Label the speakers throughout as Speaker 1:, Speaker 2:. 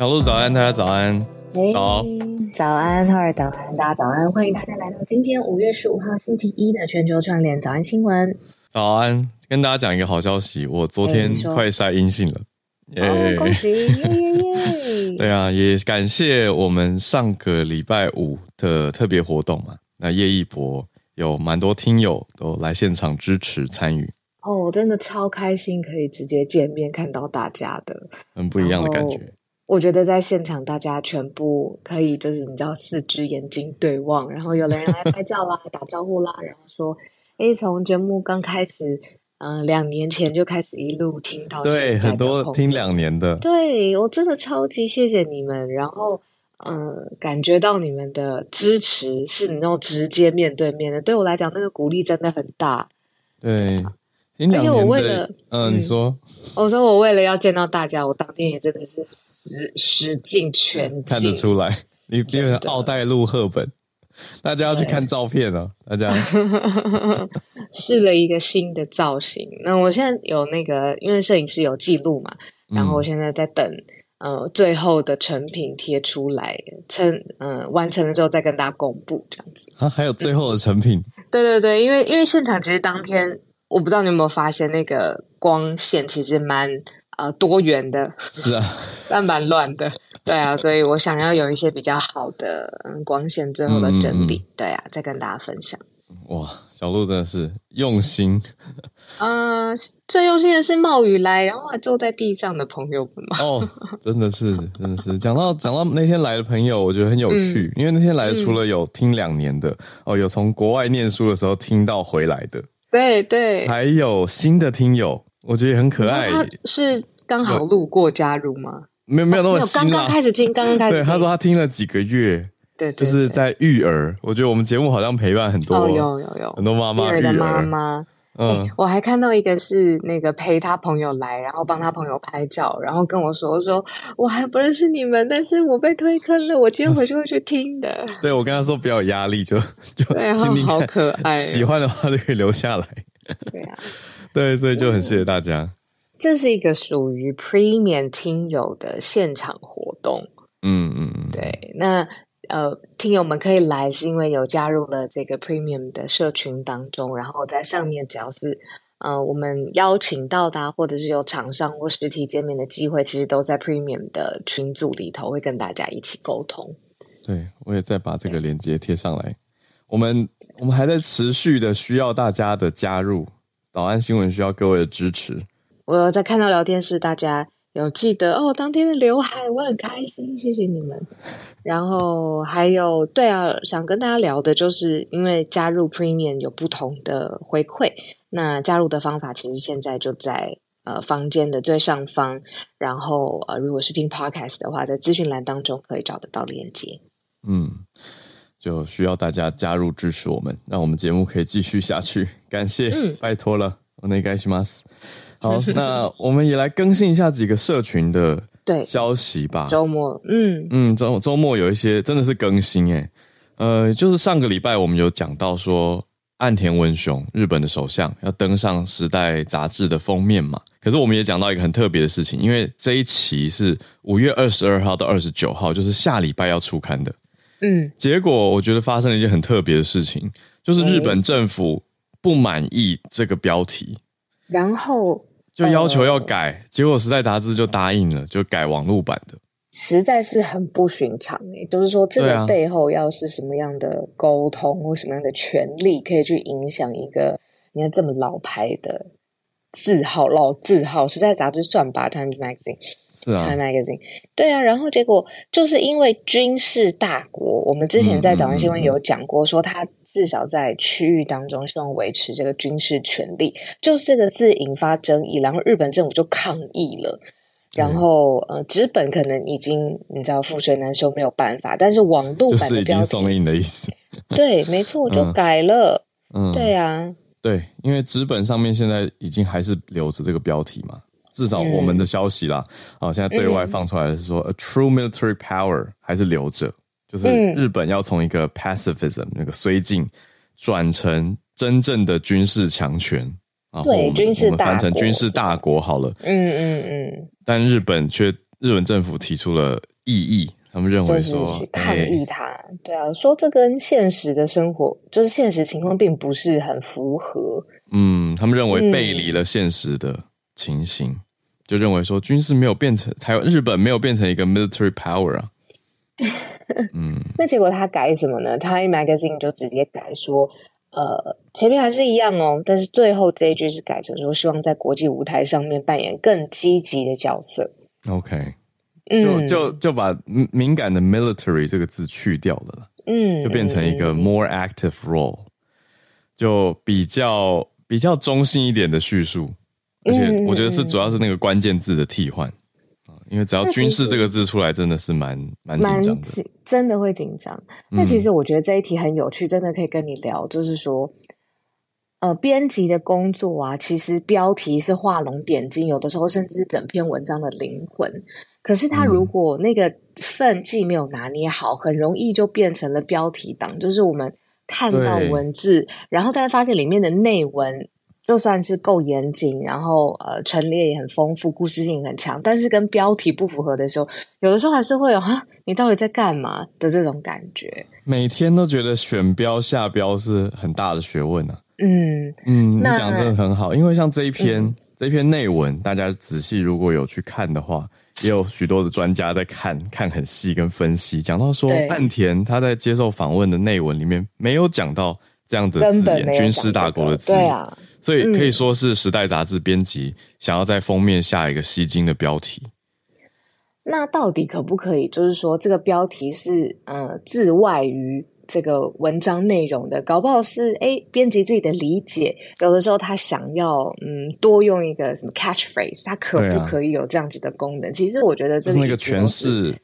Speaker 1: 小鹿早安，大家早安。
Speaker 2: Hey, 早，早安，浩尔早安，大家早安，欢迎大家来到今天五月十五号星期一的全球串联早安新闻。
Speaker 1: 早安，跟大家讲一个好消息，我昨天快筛阴性了，
Speaker 2: 耶、hey,！恭喜，耶耶耶！
Speaker 1: 对啊，也感谢我们上个礼拜五的特别活动嘛，那叶一博有蛮多听友都来现场支持参与。
Speaker 2: 哦，我真的超开心，可以直接见面看到大家的，
Speaker 1: 很不一样的感觉。
Speaker 2: 我觉得在现场，大家全部可以就是你知道，四只眼睛对望，然后有的人来拍照啦、打招呼啦，然后说：“诶，从节目刚开始，嗯、呃，两年前就开始一路听到，
Speaker 1: 对，很多听两年的，
Speaker 2: 对，我真的超级谢谢你们，然后嗯、呃，感觉到你们的支持是你那种直接面对面的，对我来讲，那个鼓励真的很大。
Speaker 1: 对，而且我为了，嗯，你说，
Speaker 2: 我说我为了要见到大家，我当天也真的是。使使尽全 力，
Speaker 1: 看得出来，你变成奥黛露·赫本，大家要去看照片了。大家
Speaker 2: 试了一个新的造型。那我现在有那个，因为摄影师有记录嘛，然后我现在在等、嗯、呃最后的成品贴出来，成嗯、呃、完成了之后再跟大家公布这样子。
Speaker 1: 啊，还有最后的成品？
Speaker 2: 对对对，因为因为现场其实当天，我不知道你有没有发现那个光线其实蛮。呃，多元的，
Speaker 1: 是啊，
Speaker 2: 但蛮乱的，对啊，所以我想要有一些比较好的嗯光线最后的整理，嗯嗯嗯对啊，再跟大家分享。
Speaker 1: 哇，小鹿真的是用心。
Speaker 2: 呃，最用心的是冒雨来，然后还坐在地上的朋友们嘛。
Speaker 1: 哦，真的是，真的是。讲到讲到那天来的朋友，我觉得很有趣，嗯、因为那天来除了有听两年的，嗯、哦，有从国外念书的时候听到回来的，
Speaker 2: 对对，
Speaker 1: 还有新的听友。我觉得也很可爱。
Speaker 2: 他是刚好路过加入吗？
Speaker 1: 没有没有那么新，
Speaker 2: 刚刚开始听，刚刚开始。
Speaker 1: 对，他说他听了几个月，
Speaker 2: 对，
Speaker 1: 就是在育儿。我觉得我们节目好像陪伴很多，
Speaker 2: 哦，有有有
Speaker 1: 很多妈妈育儿
Speaker 2: 的妈妈。嗯，我还看到一个是那个陪他朋友来，然后帮他朋友拍照，然后跟我说说，我还不认识你们，但是我被推坑了，我今天回去会去听的。
Speaker 1: 对，我跟他说不要有压力，就就听听看，
Speaker 2: 好可爱。
Speaker 1: 喜欢的话就可以留下来。
Speaker 2: 对啊。
Speaker 1: 对，所以就很谢谢大家。
Speaker 2: 这是一个属于 Premium 听友的现场活动。
Speaker 1: 嗯嗯嗯，
Speaker 2: 对。那呃，听友们可以来，是因为有加入了这个 Premium 的社群当中，然后在上面只要是呃我们邀请到的，或者是有厂商或实体见面的机会，其实都在 Premium 的群组里头，会跟大家一起沟通。
Speaker 1: 对，我也再把这个链接贴上来。我们我们还在持续的需要大家的加入。早安新闻需要各位的支持。
Speaker 2: 我在看到聊天室，大家有记得哦，当天的刘海，我很开心，谢谢你们。然后还有，对啊，想跟大家聊的就是，因为加入 Premium 有不同的回馈。那加入的方法其实现在就在呃房间的最上方。然后呃，如果是听 Podcast 的话，在资讯栏当中可以找得到链接。
Speaker 1: 嗯。就需要大家加入支持我们，让我们节目可以继续下去。感谢，嗯、拜托了，お愿いします。好，那我们也来更新一下几个社群的对消息吧。
Speaker 2: 周末，嗯
Speaker 1: 嗯，周周末有一些真的是更新诶。呃，就是上个礼拜我们有讲到说，岸田文雄日本的首相要登上《时代》杂志的封面嘛。可是我们也讲到一个很特别的事情，因为这一期是五月二十二号到二十九号，就是下礼拜要出刊的。
Speaker 2: 嗯，结
Speaker 1: 果我觉得发生了一件很特别的事情，就是日本政府 不满意这个标题，
Speaker 2: 然后
Speaker 1: 就要求要改，结果时代杂志就答应了，就改网络版的，
Speaker 2: 实在是很不寻常诶，就是说这个背后要是什么样的沟通或什么样的权利，可以去影响一个你看这么老牌的字号，老字号，时代杂志算吧，Times Magazine。
Speaker 1: 是啊
Speaker 2: ，Time Magazine，对啊，然后结果就是因为军事大国，我们之前在早安新闻有讲过，说他至少在区域当中希望维持这个军事权利，就是这个字引发争议，然后日本政府就抗议了，然后呃，纸本可能已经你知道覆水难收，没有办法，但是网络版就是已经送印
Speaker 1: 的意思，
Speaker 2: 对，没错，就改了，嗯，对啊，
Speaker 1: 对，因为纸本上面现在已经还是留着这个标题嘛。至少我们的消息啦，啊、嗯，现在对外放出来的是说、嗯、，a true military power 还是留着，就是日本要从一个 pacifism、嗯、那个绥靖转成真正的军事强权啊，
Speaker 2: 对，军事大国，我成军事大国好了，
Speaker 1: 嗯嗯嗯，但日本却日本政府提出了异议，他们认为说
Speaker 2: 就是去抗议他，欸、对啊，说这跟现实的生活，就是现实情况并不是很符合。
Speaker 1: 嗯，他们认为背离了现实的情形，嗯、就认为说军事没有变成，台湾日本没有变成一个 military power 啊。
Speaker 2: 嗯，那结果他改什么呢？Time Magazine 就直接改说，呃，前面还是一样哦，但是最后这一句是改成说，希望在国际舞台上面扮演更积极的角色。
Speaker 1: OK，就就就把敏感的 military 这个字去掉了，嗯，就变成一个 more active role，就比较比较中性一点的叙述，而且我觉得是主要是那个关键字的替换。因为只要“军事”这个字出来，真的是蛮蛮紧张的，
Speaker 2: 真的会紧张。那其实我觉得这一题很有趣，真的可以跟你聊。就是说，呃，编辑的工作啊，其实标题是画龙点睛，有的时候甚至是整篇文章的灵魂。可是他如果那个分既没有拿捏好，很容易就变成了标题党。就是我们看到文字，然后大家发现里面的内文。就算是够严谨，然后呃陈列也很丰富，故事性很强，但是跟标题不符合的时候，有的时候还是会有哈，你到底在干嘛的这种感觉。
Speaker 1: 每天都觉得选标下标是很大的学问啊。嗯嗯，你讲的真的很好，因为像这一篇、嗯、这一篇内文，大家仔细如果有去看的话，也有许多的专家在看，看很细跟分析，讲到说岸田他在接受访问的内文里面没有讲到这样的字眼，军事大国的字眼。对啊。所以可以说是《时代》杂志编辑想要在封面下一个吸睛的标题。
Speaker 2: 那到底可不可以？就是说，这个标题是呃自外于这个文章内容的，搞不好是哎编辑自己的理解。有的时候他想要嗯多用一个什么 catchphrase，他可不可以有这样子的功能？啊、其实我觉得这是那个
Speaker 1: 诠释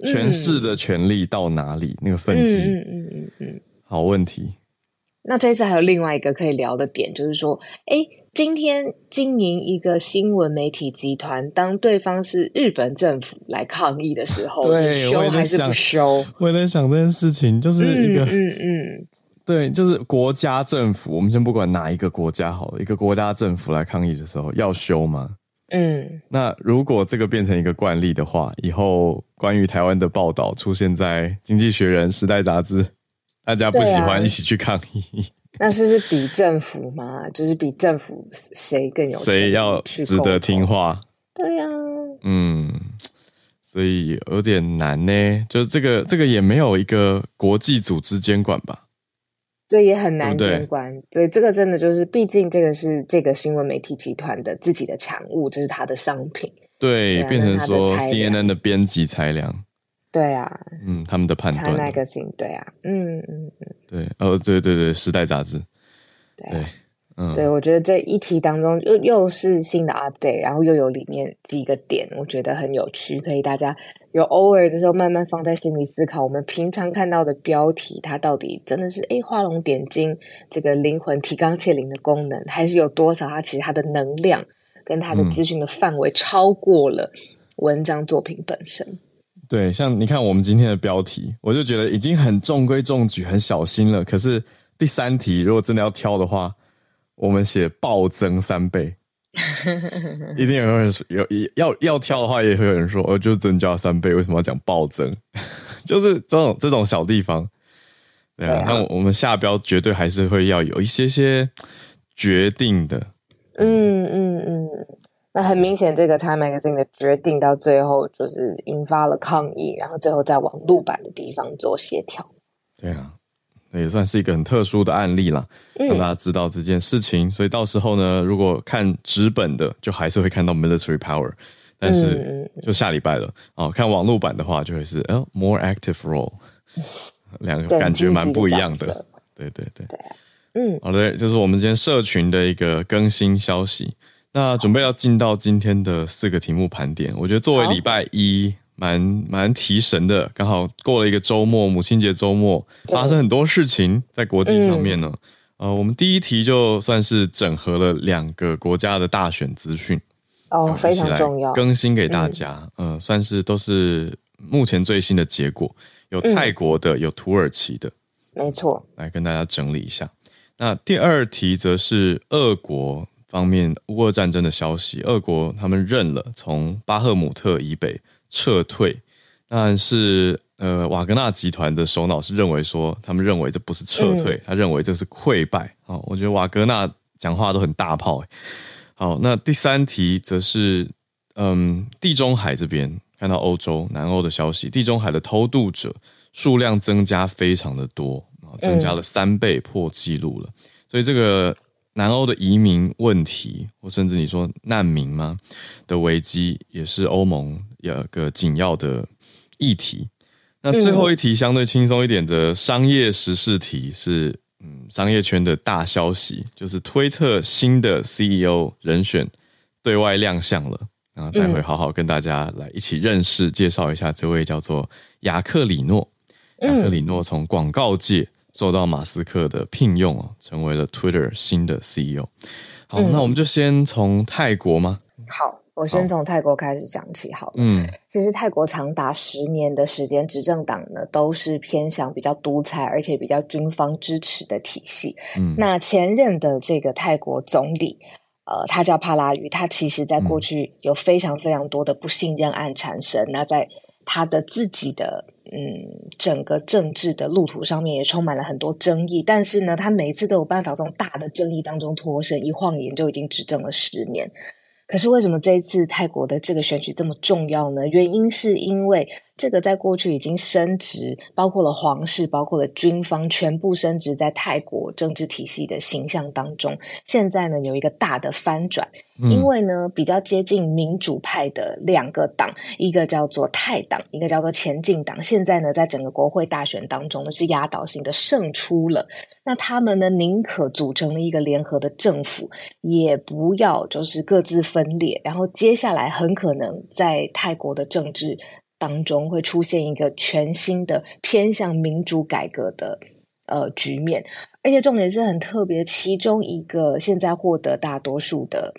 Speaker 1: 诠释的权利到哪里？那个分际，嗯嗯嗯嗯嗯，好问题。
Speaker 2: 那这次还有另外一个可以聊的点，就是说，哎，今天经营一个新闻媒体集团，当对方是日本政府来抗议的时候，
Speaker 1: 对，
Speaker 2: 你修还是不修？
Speaker 1: 我也在想这件事情，就是一个，嗯嗯，嗯对，就是国家政府，我们先不管哪一个国家好了，一个国家政府来抗议的时候要修吗？嗯，那如果这个变成一个惯例的话，以后关于台湾的报道出现在《经济学人》《时代》杂志。大家不喜欢一起去抗议，啊，
Speaker 2: 那是是比政府吗？就是比政府谁更有
Speaker 1: 谁要值得听话？
Speaker 2: 对呀，啊，
Speaker 1: 嗯，所以有点难呢。就是这个这个也没有一个国际组织监管吧？
Speaker 2: 对，也很难监管。对，对，这个真的就是，毕竟这个是这个新闻媒体集团的自己的产物，这是他的商品。
Speaker 1: 对，对啊，变成说 CNN 的编辑裁量。
Speaker 2: 对啊，
Speaker 1: 嗯，他们的判断。
Speaker 2: Time Magazine，对啊，嗯嗯嗯，
Speaker 1: 对，哦，对对对，时代杂志，
Speaker 2: 对，对嗯，所以我觉得这一题当中又又是新的 update，然后又有里面几个点，我觉得很有趣，可以大家有偶尔的时候慢慢放在心里思考。我们平常看到的标题，它到底真的是哎画龙点睛，这个灵魂提纲挈领的功能，还是有多少它其实它的能量跟它的资讯的范围超过了文章作品本身。
Speaker 1: 对，像你看我们今天的标题，我就觉得已经很中规中矩、很小心了。可是第三题如果真的要挑的话，我们写暴增三倍，一定有人说有要要挑的话，也会有人说，哦，就增加三倍，为什么要讲暴增？就是这种这种小地方，对啊。那我们下标绝对还是会要有一些些决定的，
Speaker 2: 嗯嗯嗯。那很明显，这个 Time Magazine 的决定到最后就是引发了抗议，然后最后在网路版的地方做协调。
Speaker 1: 对啊，那也算是一个很特殊的案例啦，让大家知道这件事情。嗯、所以到时候呢，如果看纸本的，就还是会看到 Military Power，但是就下礼拜了哦。看网路版的话，就会是哦 More Active Role，两个感觉蛮不一样的。对对对，对啊，嗯，好的，就是我们今天社群的一个更新消息。那准备要进到今天的四个题目盘点，我觉得作为礼拜一蛮蛮提神的，刚好过了一个周末，母亲节周末发生很多事情在国际上面呢。嗯、呃，我们第一题就算是整合了两个国家的大选资讯，
Speaker 2: 哦，非常重要，
Speaker 1: 更新给大家。嗯、呃，算是都是目前最新的结果，有泰国的，有土耳其的，
Speaker 2: 没错，
Speaker 1: 来跟大家整理一下。那第二题则是俄国。方面，乌俄战争的消息，俄国他们认了从巴赫姆特以北撤退。但是呃，瓦格纳集团的首脑是认为说，他们认为这不是撤退，嗯、他认为这是溃败。哦，我觉得瓦格纳讲话都很大炮。好，那第三题则是嗯，地中海这边看到欧洲、南欧的消息，地中海的偷渡者数量增加非常的多，增加了三倍，破纪录了。嗯、所以这个。南欧的移民问题，或甚至你说难民吗的危机，也是欧盟有个紧要的议题。那最后一题相对轻松一点的商业时事题是，嗯，商业圈的大消息，就是推特新的 CEO 人选对外亮相了。然后待会好好跟大家来一起认识、介绍一下这位叫做雅克里诺。雅克里诺从广告界。受到马斯克的聘用哦，成为了 Twitter 新的 CEO。好，嗯、那我们就先从泰国吗？
Speaker 2: 好，我先从泰国开始讲起。好，嗯，其实泰国长达十年的时间，执政党呢都是偏向比较独裁，而且比较军方支持的体系。嗯，那前任的这个泰国总理，呃，他叫帕拉育，他其实在过去有非常非常多的不信任案产生。嗯、那在他的自己的嗯，整个政治的路途上面也充满了很多争议，但是呢，他每一次都有办法从大的争议当中脱身，一晃眼就已经执政了十年。可是为什么这一次泰国的这个选举这么重要呢？原因是因为。这个在过去已经升值，包括了皇室，包括了军方，全部升值在泰国政治体系的形象当中。现在呢，有一个大的翻转，嗯、因为呢，比较接近民主派的两个党，一个叫做泰党，一个叫做前进党。现在呢，在整个国会大选当中呢，是压倒性的胜出了。那他们呢，宁可组成了一个联合的政府，也不要就是各自分裂。然后接下来很可能在泰国的政治。当中会出现一个全新的偏向民主改革的呃局面，而且重点是很特别，其中一个现在获得大多数的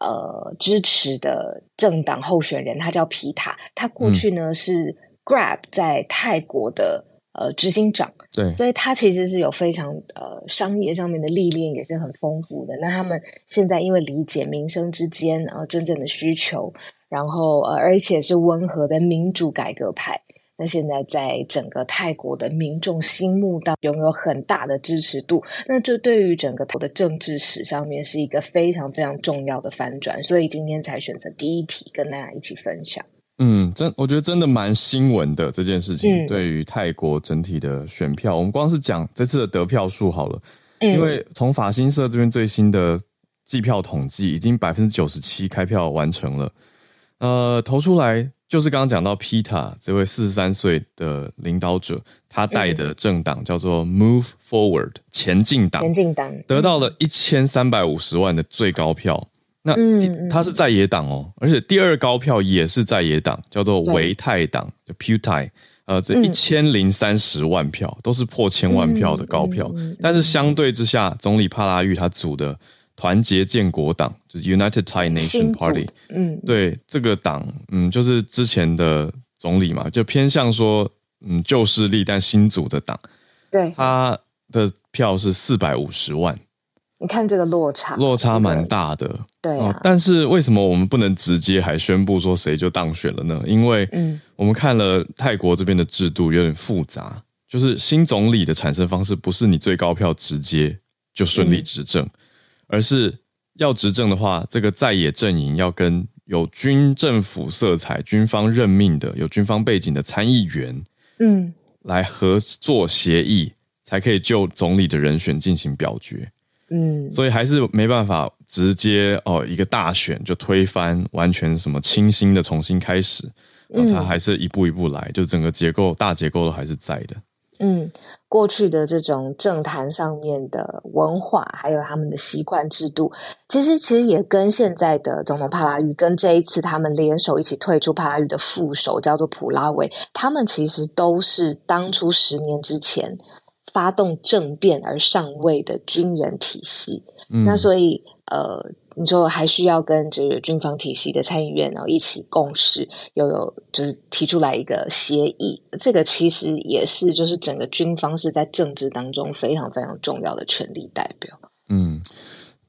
Speaker 2: 呃支持的政党候选人，他叫皮塔，他过去呢、嗯、是 Grab 在泰国的呃执行长，对，所以他其实是有非常呃商业上面的历练，也是很丰富的。那他们现在因为理解民生之间啊、呃、真正的需求。然后呃，而且是温和的民主改革派，那现在在整个泰国的民众心目当中拥有很大的支持度，那这对于整个的政治史上面是一个非常非常重要的翻转，所以今天才选择第一题跟大家一起分享。
Speaker 1: 嗯，真我觉得真的蛮新闻的这件事情，对于泰国整体的选票，嗯、我们光是讲这次的得票数好了，嗯、因为从法新社这边最新的计票统计，已经百分之九十七开票完成了。呃，投出来就是刚刚讲到 Pita 这位四十三岁的领导者，他带的政党叫做 Move Forward 前进党，前进党。得到了一千三百五十万的最高票。那他是在野党哦，而且第二高票也是在野党，叫做维泰党，就 Putai，呃，这一千零三十万票都是破千万票的高票。但是相对之下，总理帕拉育他组的。团结建国党就是 United Thai Nation Party，嗯，对这个党，嗯，就是之前的总理嘛，就偏向说，嗯，旧势力但新组的党，对，他的票是四百五十万，
Speaker 2: 你看这个落差，
Speaker 1: 落差蛮大的，
Speaker 2: 对啊。
Speaker 1: 但是为什么我们不能直接还宣布说谁就当选了呢？因为，嗯，我们看了泰国这边的制度有点复杂，就是新总理的产生方式不是你最高票直接就顺利执政。嗯而是要执政的话，这个在野阵营要跟有军政府色彩、军方任命的、有军方背景的参议员，嗯，来合作协议，才可以就总理的人选进行表决，嗯，所以还是没办法直接哦一个大选就推翻，完全什么清新的重新开始，嗯，他还是一步一步来，就整个结构大结构都还是在的。
Speaker 2: 嗯，过去的这种政坛上面的文化，还有他们的习惯制度，其实其实也跟现在的总统帕拉育，跟这一次他们联手一起退出帕拉育的副手叫做普拉维，他们其实都是当初十年之前发动政变而上位的军人体系。嗯，那所以呃。你就还需要跟这个军方体系的参议院然后一起共事，又有就是提出来一个协议，这个其实也是就是整个军方是在政治当中非常非常重要的权力代表。
Speaker 1: 嗯，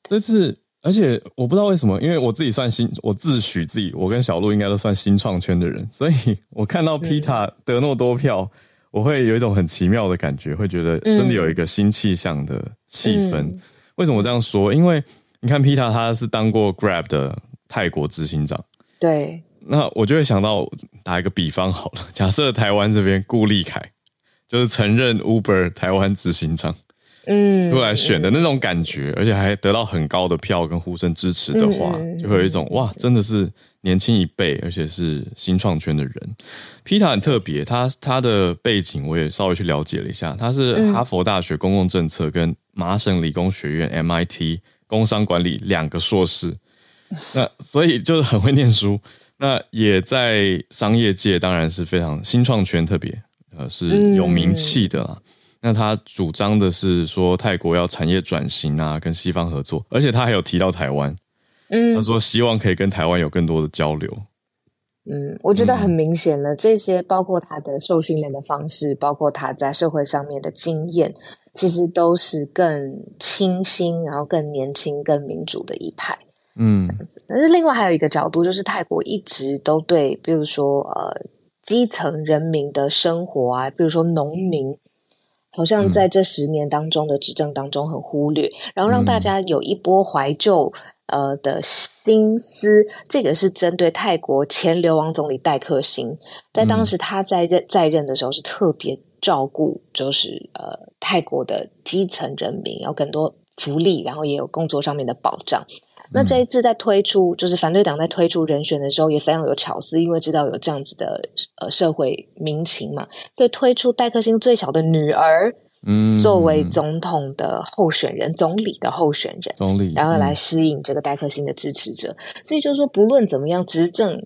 Speaker 1: 这次而且我不知道为什么，因为我自己算新，我自诩自己，我跟小鹿应该都算新创圈的人，所以 我看到 Peta 得那么多票，嗯、我会有一种很奇妙的感觉，会觉得真的有一个新气象的气氛。嗯、为什么我这样说？因为你看 Peta 他是当过 Grab 的泰国执行长，
Speaker 2: 对，
Speaker 1: 那我就会想到打一个比方好了，假设台湾这边顾立凯就是曾任 Uber 台湾执行长。嗯，出来选的那种感觉，嗯、而且还得到很高的票跟呼声支持的话，嗯、就会有一种哇，真的是年轻一辈，而且是新创圈的人。Peta 很特别，他他的背景我也稍微去了解了一下，他是哈佛大学公共政策跟麻省理工学院 MIT 工商管理两个硕士，那所以就是很会念书，那也在商业界当然是非常新创圈特别呃是有名气的啦。嗯那他主张的是说，泰国要产业转型啊，跟西方合作，而且他还有提到台湾，嗯，他说希望可以跟台湾有更多的交流。
Speaker 2: 嗯，我觉得很明显了，嗯、这些包括他的受训练的方式，包括他在社会上面的经验，其实都是更清新，然后更年轻、更民主的一派。嗯，但是另外还有一个角度，就是泰国一直都对，比如说呃，基层人民的生活啊，比如说农民。好像在这十年当中的执政当中很忽略，嗯、然后让大家有一波怀旧呃的心思。嗯、这个是针对泰国前流亡总理戴克星，在当时他在任在任的时候是特别照顾，就是呃泰国的基层人民有更多福利，然后也有工作上面的保障。那这一次在推出，就是反对党在推出人选的时候也非常有巧思，因为知道有这样子的呃社会民情嘛，所以推出戴克星最小的女儿，嗯，作为总统的候选人，嗯、总理的候选人，总理，然后来吸引这个戴克星的支持者。嗯、所以就是说，不论怎么样，执政。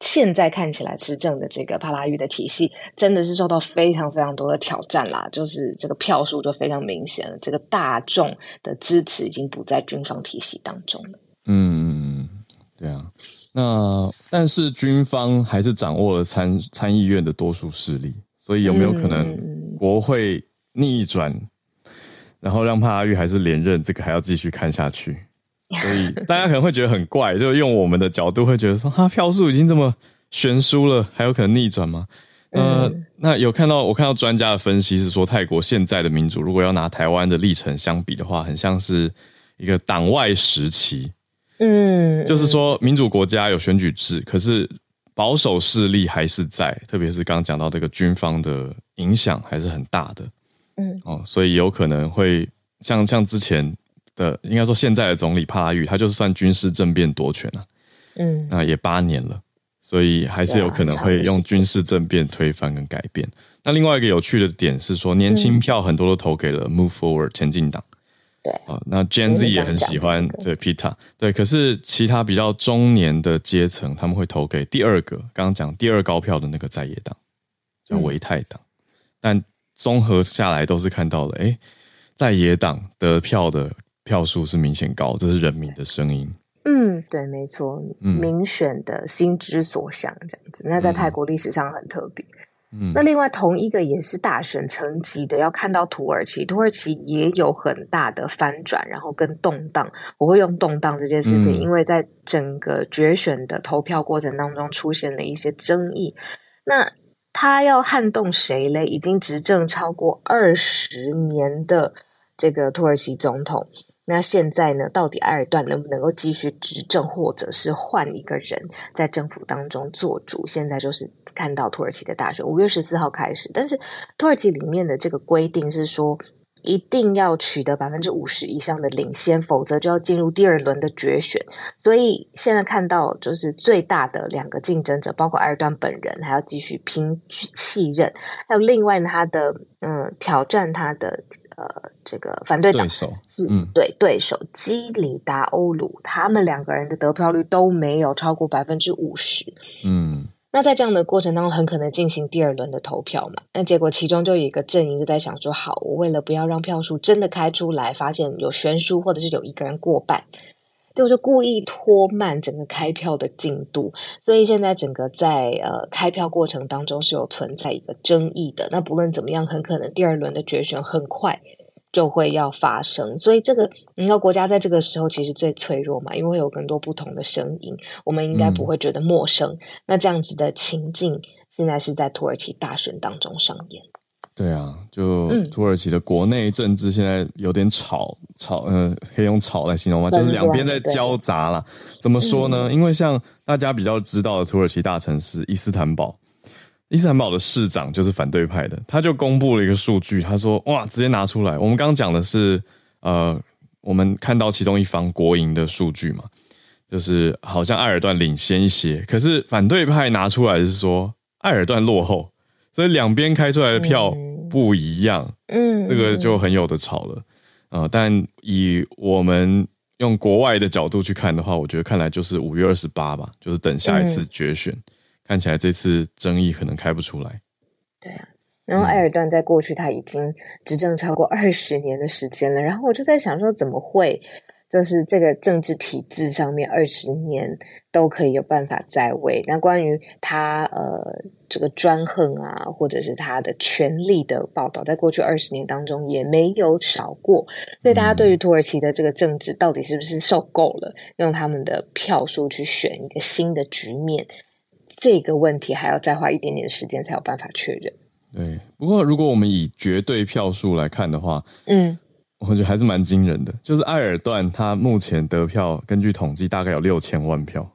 Speaker 2: 现在看起来执政的这个帕拉育的体系真的是受到非常非常多的挑战啦，就是这个票数就非常明显了，这个大众的支持已经不在军方体系当中了。
Speaker 1: 嗯，对啊，那但是军方还是掌握了参参议院的多数势力，所以有没有可能国会逆转，嗯、然后让帕拉育还是连任？这个还要继续看下去。所以大家可能会觉得很怪，就用我们的角度会觉得说，哈，票数已经这么悬殊了，还有可能逆转吗？呃，嗯、那有看到我看到专家的分析是说，泰国现在的民主如果要拿台湾的历程相比的话，很像是一个党外时期。嗯，就是说民主国家有选举制，可是保守势力还是在，特别是刚刚讲到这个军方的影响还是很大的。嗯，哦，所以有可能会像像之前。的应该说，现在的总理帕拉育，他就是算军事政变夺权了，嗯，那也八年了，所以还是有可能会用军事政变推翻跟改变。那另外一个有趣的点是说，年轻票很多都投给了 Move Forward 前进党，对。啊，那 Gen Z 也很喜欢对 Pita，对，可是其他比较中年的阶层，他们会投给第二个刚刚讲第二高票的那个在野党，叫维泰党，但综合下来都是看到了，哎，在野党得票的。票数是明显高，这是人民的声音。
Speaker 2: 嗯，对，没错，民选的心之所向这样子。那在泰国历史上很特别。嗯，那另外同一个也是大选层级的，要看到土耳其，土耳其也有很大的翻转，然后跟动荡。我会用动荡这件事情，嗯，因为在整个决选的投票过程当中出现了一些争议。那他要撼动谁嘞？已经执政超过二十年的这个土耳其总统。那现在呢？到底埃尔段能不能够继续执政，或者是换一个人在政府当中做主？现在就是看到土耳其的大选，五月十四号开始。但是土耳其里面的这个规定是说，一定要取得百分之五十以上的领先，否则就要进入第二轮的决选。所以现在看到，就是最大的两个竞争者，包括埃尔段本人，还要继续拼继任，还有另外他的嗯挑战他的。呃，这个反对党是嗯，对对手基里达欧鲁，他们两个人的得票率都没有超过百分之五十。嗯，那在这样的过程当中，很可能进行第二轮的投票嘛？那结果其中就有一个阵营就在想说，好，我为了不要让票数真的开出来，发现有悬殊，或者是有一个人过半。就就故意拖慢整个开票的进度，所以现在整个在呃开票过程当中是有存在一个争议的。那不论怎么样，很可能第二轮的决选很快就会要发生。所以这个，你知道国家在这个时候其实最脆弱嘛，因为有更多不同的声音，我们应该不会觉得陌生。嗯、那这样子的情境，现在是在土耳其大选当中上演。
Speaker 1: 对啊，就土耳其的国内政治现在有点吵吵，呃，可以用吵来形容吗？就是两边在交杂啦。怎么说呢？因为像大家比较知道的土耳其大城市伊斯坦堡，伊斯坦堡的市长就是反对派的，他就公布了一个数据，他说：“哇，直接拿出来。”我们刚刚讲的是，呃，我们看到其中一方国营的数据嘛，就是好像埃尔段领先一些，可是反对派拿出来是说埃尔段落后，所以两边开出来的票。嗯不一样，嗯，这个就很有的吵了，呃，但以我们用国外的角度去看的话，我觉得看来就是五月二十八吧，就是等下一次决选，嗯、看起来这次争议可能开不出来。
Speaker 2: 对啊，然后埃尔段在过去他已经执政超过二十年的时间了，然后我就在想说，怎么会？就是这个政治体制上面二十年都可以有办法在位。那关于他呃这个专横啊，或者是他的权力的报道，在过去二十年当中也没有少过。所以大家对于土耳其的这个政治到底是不是受够了用他们的票数去选一个新的局面，这个问题还要再花一点点时间才有办法确认。
Speaker 1: 对，不过如果我们以绝对票数来看的话，嗯。我觉得还是蛮惊人的，就是埃尔段他目前得票，根据统计大概有六千万票，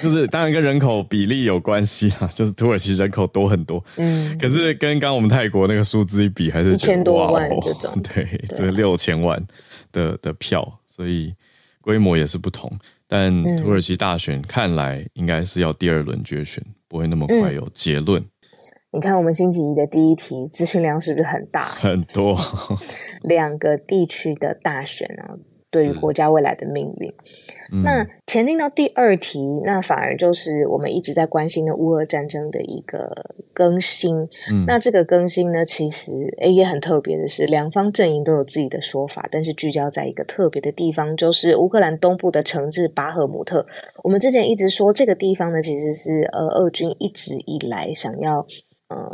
Speaker 1: 就是当然跟人口比例有关系啦，就是土耳其人口多很多，嗯，可是跟刚刚我们泰国那个数字一比，还是
Speaker 2: 一千多万这种，
Speaker 1: 对，这个六千万的的票，所以规模也是不同。但土耳其大选看来应该是要第二轮决选，不会那么快有结论。嗯
Speaker 2: 你看，我们星期一的第一题资讯量是不是很大？
Speaker 1: 很多，
Speaker 2: 两个地区的大选啊，对于国家未来的命运。嗯、那前进到第二题，那反而就是我们一直在关心的乌俄战争的一个更新。嗯、那这个更新呢，其实诶也很特别的是，两方阵营都有自己的说法，但是聚焦在一个特别的地方，就是乌克兰东部的城市巴赫姆特。我们之前一直说这个地方呢，其实是呃俄军一直以来想要。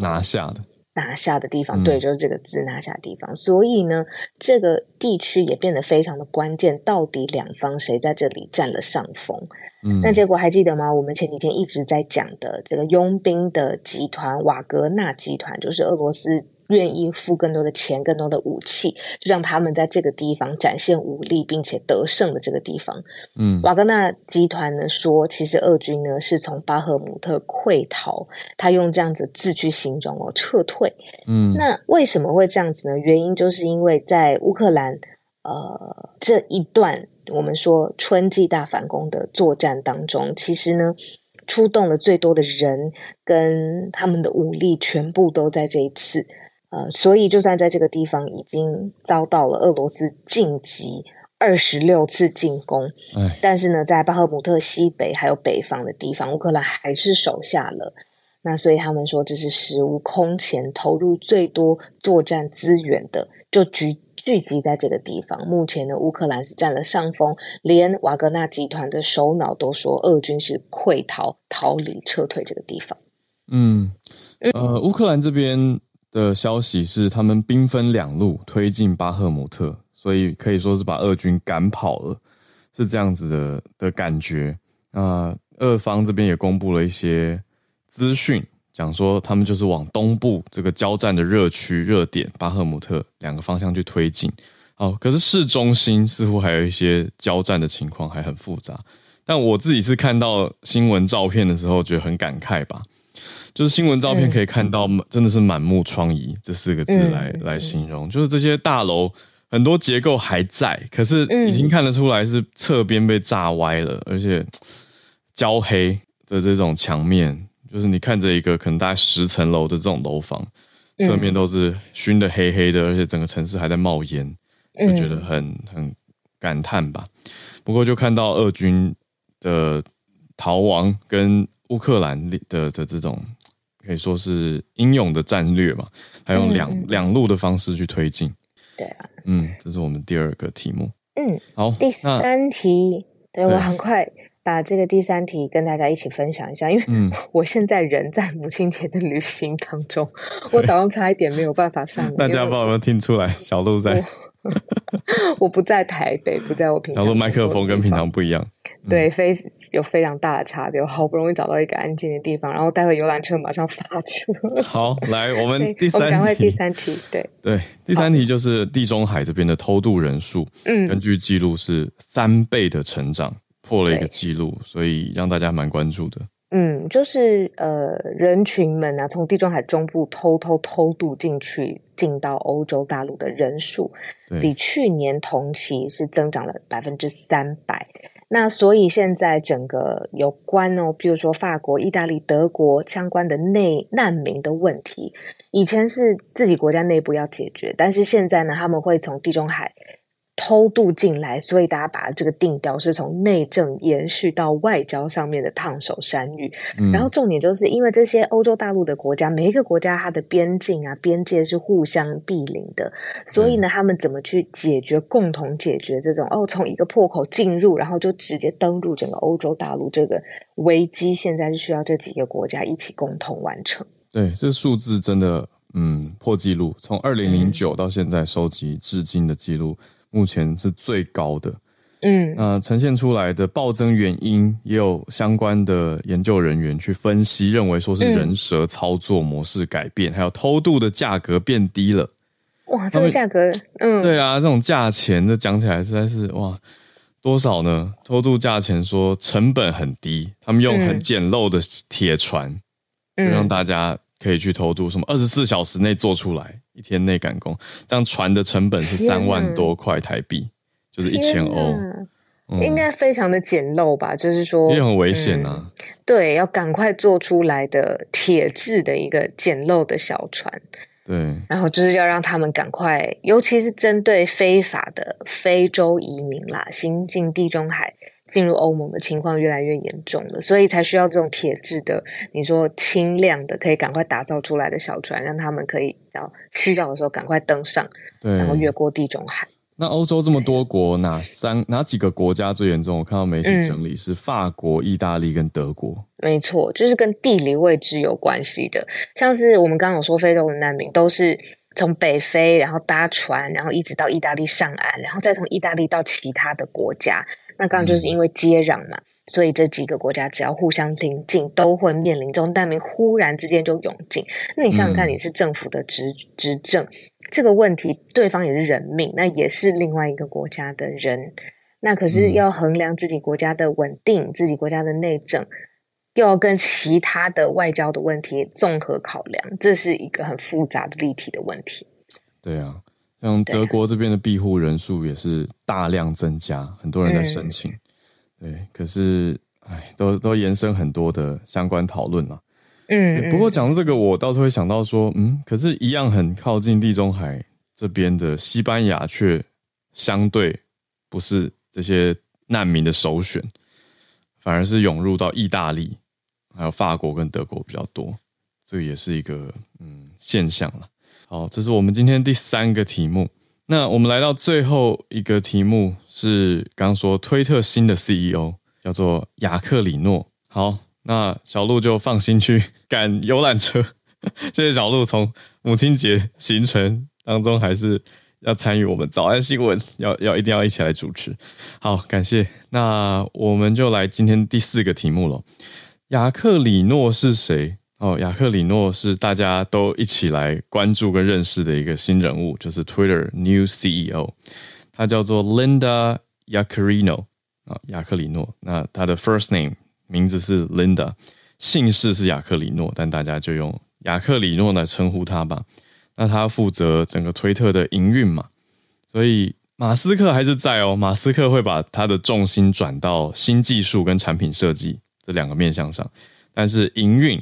Speaker 1: 拿下的
Speaker 2: 拿下的地方，对，就是这个字，拿下的地方。嗯、所以呢，这个地区也变得非常的关键。到底两方谁在这里占了上风？嗯，那结果还记得吗？我们前几天一直在讲的这个佣兵的集团瓦格纳集团，就是俄罗斯。愿意付更多的钱、更多的武器，就让他们在这个地方展现武力，并且得胜的这个地方。嗯，瓦格纳集团呢说，其实俄军呢是从巴赫姆特溃逃，他用这样子字去形容哦，撤退。嗯，那为什么会这样子呢？原因就是因为在乌克兰呃这一段我们说春季大反攻的作战当中，其实呢出动了最多的人跟他们的武力，全部都在这一次。呃，所以就算在这个地方已经遭到了俄罗斯晋级二十六次进攻，唉但是呢，在巴赫姆特西北还有北方的地方，乌克兰还是守下了。那所以他们说，这是史无空前投入最多作战资源的，就聚聚集在这个地方。目前呢，乌克兰是占了上风，连瓦格纳集团的首脑都说，俄军是溃逃、逃离、撤退这个地方。
Speaker 1: 嗯，呃，乌克兰这边。的消息是，他们兵分两路推进巴赫姆特，所以可以说是把俄军赶跑了，是这样子的的感觉。那俄方这边也公布了一些资讯，讲说他们就是往东部这个交战的热区热点巴赫姆特两个方向去推进。好，可是市中心似乎还有一些交战的情况还很复杂。但我自己是看到新闻照片的时候，觉得很感慨吧。就是新闻照片可以看到，真的是满目疮痍这四个字来、嗯、来形容。就是这些大楼很多结构还在，可是已经看得出来是侧边被炸歪了，而且焦黑的这种墙面，就是你看着一个可能大概十层楼的这种楼房，侧面都是熏得黑黑的，而且整个城市还在冒烟，就觉得很很感叹吧。不过就看到俄军的逃亡跟乌克兰的的这种。可以说是英勇的战略嘛，还用两、嗯、两路的方式去推进。
Speaker 2: 对啊，
Speaker 1: 嗯，这是我们第二个题目。
Speaker 2: 嗯，好，第三题，对，我很快，把这个第三题跟大家一起分享一下，因为 我现在人在母亲节的旅行当中，嗯、我早上差一点没有办法上。
Speaker 1: 大家不知道有没有听出来，小鹿在。
Speaker 2: 我不在台北，不在我平常。
Speaker 1: 然后麦克风跟平常不一样，
Speaker 2: 对，非有非常大的差别。我好不容易找到一个安静的地方，然后待会游览车马上发车。
Speaker 1: 好，来我们第三题，
Speaker 2: 赶快第三题，对
Speaker 1: 对，第三题就是地中海这边的偷渡人数，嗯，根据记录是三倍的成长，破了一个记录，所以让大家蛮关注的。
Speaker 2: 嗯，就是呃，人群们啊，从地中海中部偷偷偷渡进去，进到欧洲大陆的人数，比去年同期是增长了百分之三百。那所以现在整个有关哦，比如说法国、意大利、德国相关的内难民的问题，以前是自己国家内部要解决，但是现在呢，他们会从地中海。偷渡进来，所以大家把这个定调是从内政延续到外交上面的烫手山芋。嗯、然后重点就是因为这些欧洲大陆的国家，每一个国家它的边境啊、边界是互相毗邻的，所以呢，他们怎么去解决、共同解决这种哦，从一个破口进入，然后就直接登陆整个欧洲大陆这个危机，现在是需要这几个国家一起共同完成。
Speaker 1: 对，这数字真的嗯破纪录，从二零零九到现在收集至今的记录。目前是最高的，嗯，那呈现出来的暴增原因，也有相关的研究人员去分析，认为说是人蛇操作模式改变，嗯、还有偷渡的价格变低了。
Speaker 2: 哇，这个价格，嗯，
Speaker 1: 对啊，这种价钱，这讲起来实在是哇，多少呢？偷渡价钱说成本很低，他们用很简陋的铁船，嗯、就让大家可以去偷渡，什么二十四小时内做出来。一天内赶工，这样船的成本是三万多块台币，就是一千欧，
Speaker 2: 嗯、应该非常的简陋吧？就是说
Speaker 1: 也很危险啊、
Speaker 2: 嗯。对，要赶快做出来的铁质的一个简陋的小船，
Speaker 1: 对，
Speaker 2: 然后就是要让他们赶快，尤其是针对非法的非洲移民啦，行进地中海。进入欧盟的情况越来越严重了，所以才需要这种铁质的，你说轻量的，可以赶快打造出来的小船，让他们可以要需要的时候赶快登上，对，然后越过地中海。
Speaker 1: 那欧洲这么多国，哪三哪几个国家最严重？我看到媒体整理是法国、意大利跟德国。
Speaker 2: 没错，就是跟地理位置有关系的，像是我们刚刚有说非洲的难民都是从北非，然后搭船，然后一直到意大利上岸，然后再从意大利到其他的国家。那刚刚就是因为接壤嘛，嗯、所以这几个国家只要互相邻近，都会面临这种难民忽然之间就涌进。那你想想看，你是政府的执执政，嗯、这个问题，对方也是人命，那也是另外一个国家的人。那可是要衡量自己国家的稳定，嗯、自己国家的内政，又要跟其他的外交的问题综合考量，这是一个很复杂的立体的问题。
Speaker 1: 对啊。像德国这边的庇护人数也是大量增加，很多人在申请。嗯、对，可是哎，都都延伸很多的相关讨论了。嗯，不过讲到这个，我倒是会想到说，嗯，可是，一样很靠近地中海这边的西班牙，却相对不是这些难民的首选，反而是涌入到意大利、还有法国跟德国比较多，这也是一个嗯现象了。好，这是我们今天第三个题目。那我们来到最后一个题目，是刚说推特新的 CEO 叫做雅克里诺。好，那小鹿就放心去 赶游览车。谢谢小鹿从母亲节行程当中还是要参与我们早安新闻，要要一定要一起来主持。好，感谢。那我们就来今天第四个题目了。雅克里诺是谁？哦，雅克里诺是大家都一起来关注跟认识的一个新人物，就是 Twitter New CEO，他叫做 Linda Yacarino 啊，雅克里诺。那他的 first name 名字是 Linda，姓氏是雅克里诺，但大家就用雅克里诺来称呼他吧。那他负责整个推特的营运嘛，所以马斯克还是在哦，马斯克会把他的重心转到新技术跟产品设计这两个面向上，但是营运。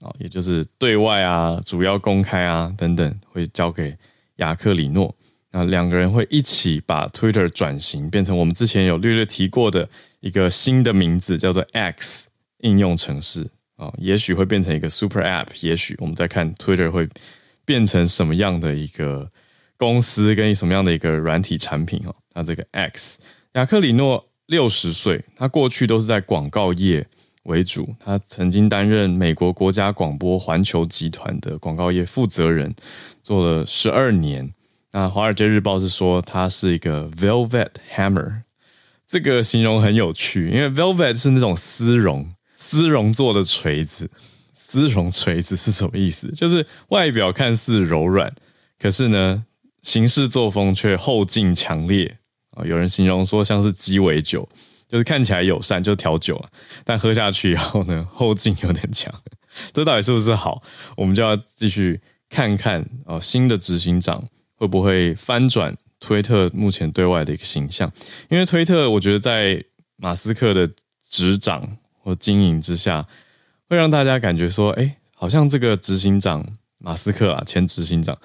Speaker 1: 啊，也就是对外啊，主要公开啊等等，会交给雅克里诺。那两个人会一起把 Twitter 转型，变成我们之前有略略提过的一个新的名字，叫做 X 应用程式啊。也许会变成一个 Super App，也许我们再看 Twitter 会变成什么样的一个公司，跟什么样的一个软体产品哦。那这个 X 雅克里诺六十岁，他过去都是在广告业为主。他曾经担任美国国家广播环球集团的广告业负责人，做了十二年。那《华尔街日报》是说他是一个 Velvet Hammer，这个形容很有趣，因为 Velvet 是那种丝绒，丝绒做的锤子。丝绒锤子是什么意思？就是外表看似柔软，可是呢，行事作风却后劲强烈啊！有人形容说像是鸡尾酒，就是看起来友善，就调酒啊，但喝下去以后呢，后劲有点强。这到底是不是好？我们就要继续看看啊，新的执行长会不会翻转推特目前对外的一个形象？因为推特，我觉得在马斯克的执掌或经营之下。会让大家感觉说，哎，好像这个执行长马斯克啊，前执行长，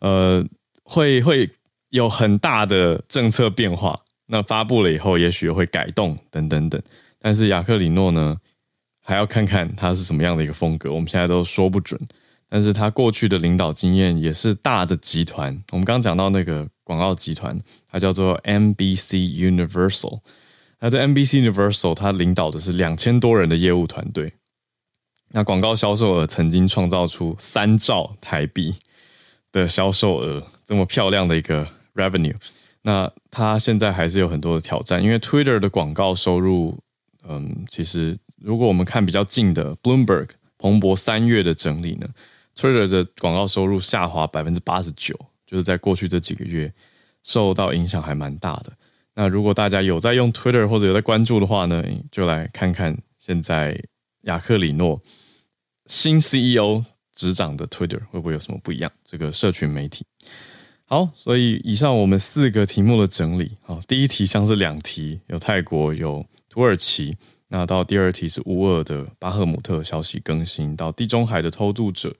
Speaker 1: 呃，会会有很大的政策变化。那发布了以后，也许会改动等等等。但是雅克里诺呢，还要看看他是什么样的一个风格，我们现在都说不准。但是他过去的领导经验也是大的集团，我们刚讲到那个广告集团，它叫做 NBC Universal。那在 NBC Universal，他领导的是两千多人的业务团队。那广告销售额曾经创造出三兆台币的销售额，这么漂亮的一个 revenue。那它现在还是有很多的挑战，因为 Twitter 的广告收入，嗯，其实如果我们看比较近的 Bloomberg 彭博三月的整理呢，Twitter 的广告收入下滑百分之八十九，就是在过去这几个月受到影响还蛮大的。那如果大家有在用 Twitter 或者有在关注的话呢，就来看看现在雅克里诺。新 CEO 执掌的 Twitter 会不会有什么不一样？这个社群媒体。好，所以以上我们四个题目的整理。好，第一题像是两题，有泰国，有土耳其。那到第二题是乌俄的巴赫姆特消息更新，到地中海的偷渡者，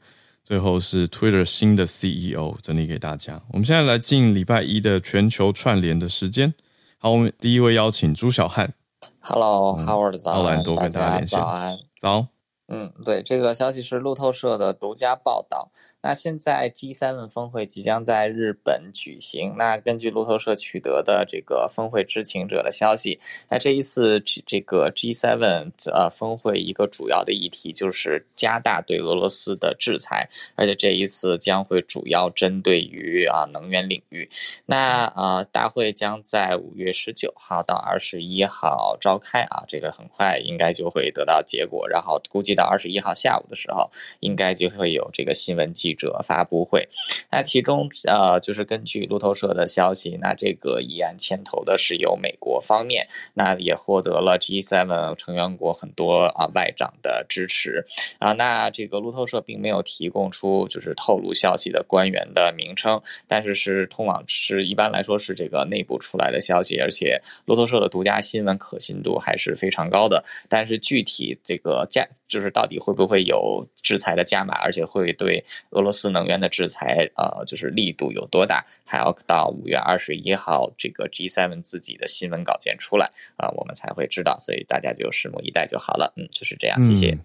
Speaker 1: 最后是 Twitter 新的 CEO 整理给大家。我们现在来进礼拜一的全球串联的时间。好，我们第一位邀请朱小汉。
Speaker 3: Hello，Howard，早安。
Speaker 1: 奥兰多跟大家连线。
Speaker 3: 早安。
Speaker 1: 早。
Speaker 3: 嗯，对，这个消息是路透社的独家报道。那现在 G7 峰会即将在日本举行。那根据路透社取得的这个峰会知情者的消息，那这一次这个 G7 呃峰会一个主要的议题就是加大对俄罗斯的制裁，而且这一次将会主要针对于啊能源领域。那呃大会将在五月十九号到二十一号召开啊，这个很快应该就会得到结果。然后估计到二十一号下午的时候，应该就会有这个新闻记。者发布会，那其中呃，就是根据路透社的消息，那这个议案牵头的是由美国方面，那也获得了 G7 成员国很多啊外长的支持啊。那这个路透社并没有提供出就是透露消息的官员的名称，但是是通往是一般来说是这个内部出来的消息，而且路透社的独家新闻可信度还是非常高的。但是具体这个价就是到底会不会有制裁的加码，而且会对。俄罗斯能源的制裁，呃，就是力度有多大，还要到五月二十一号这个 G7 自己的新闻稿件出来啊，我们才会知道，所以大家就拭目以待就好了。嗯，就是这样，谢
Speaker 1: 谢。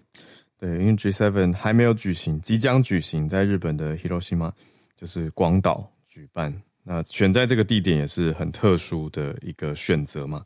Speaker 1: 对，因为 G7 还没有举行，即将举行，在日本的 Hiroshima，就是广岛举办。那选在这个地点也是很特殊的一个选择嘛，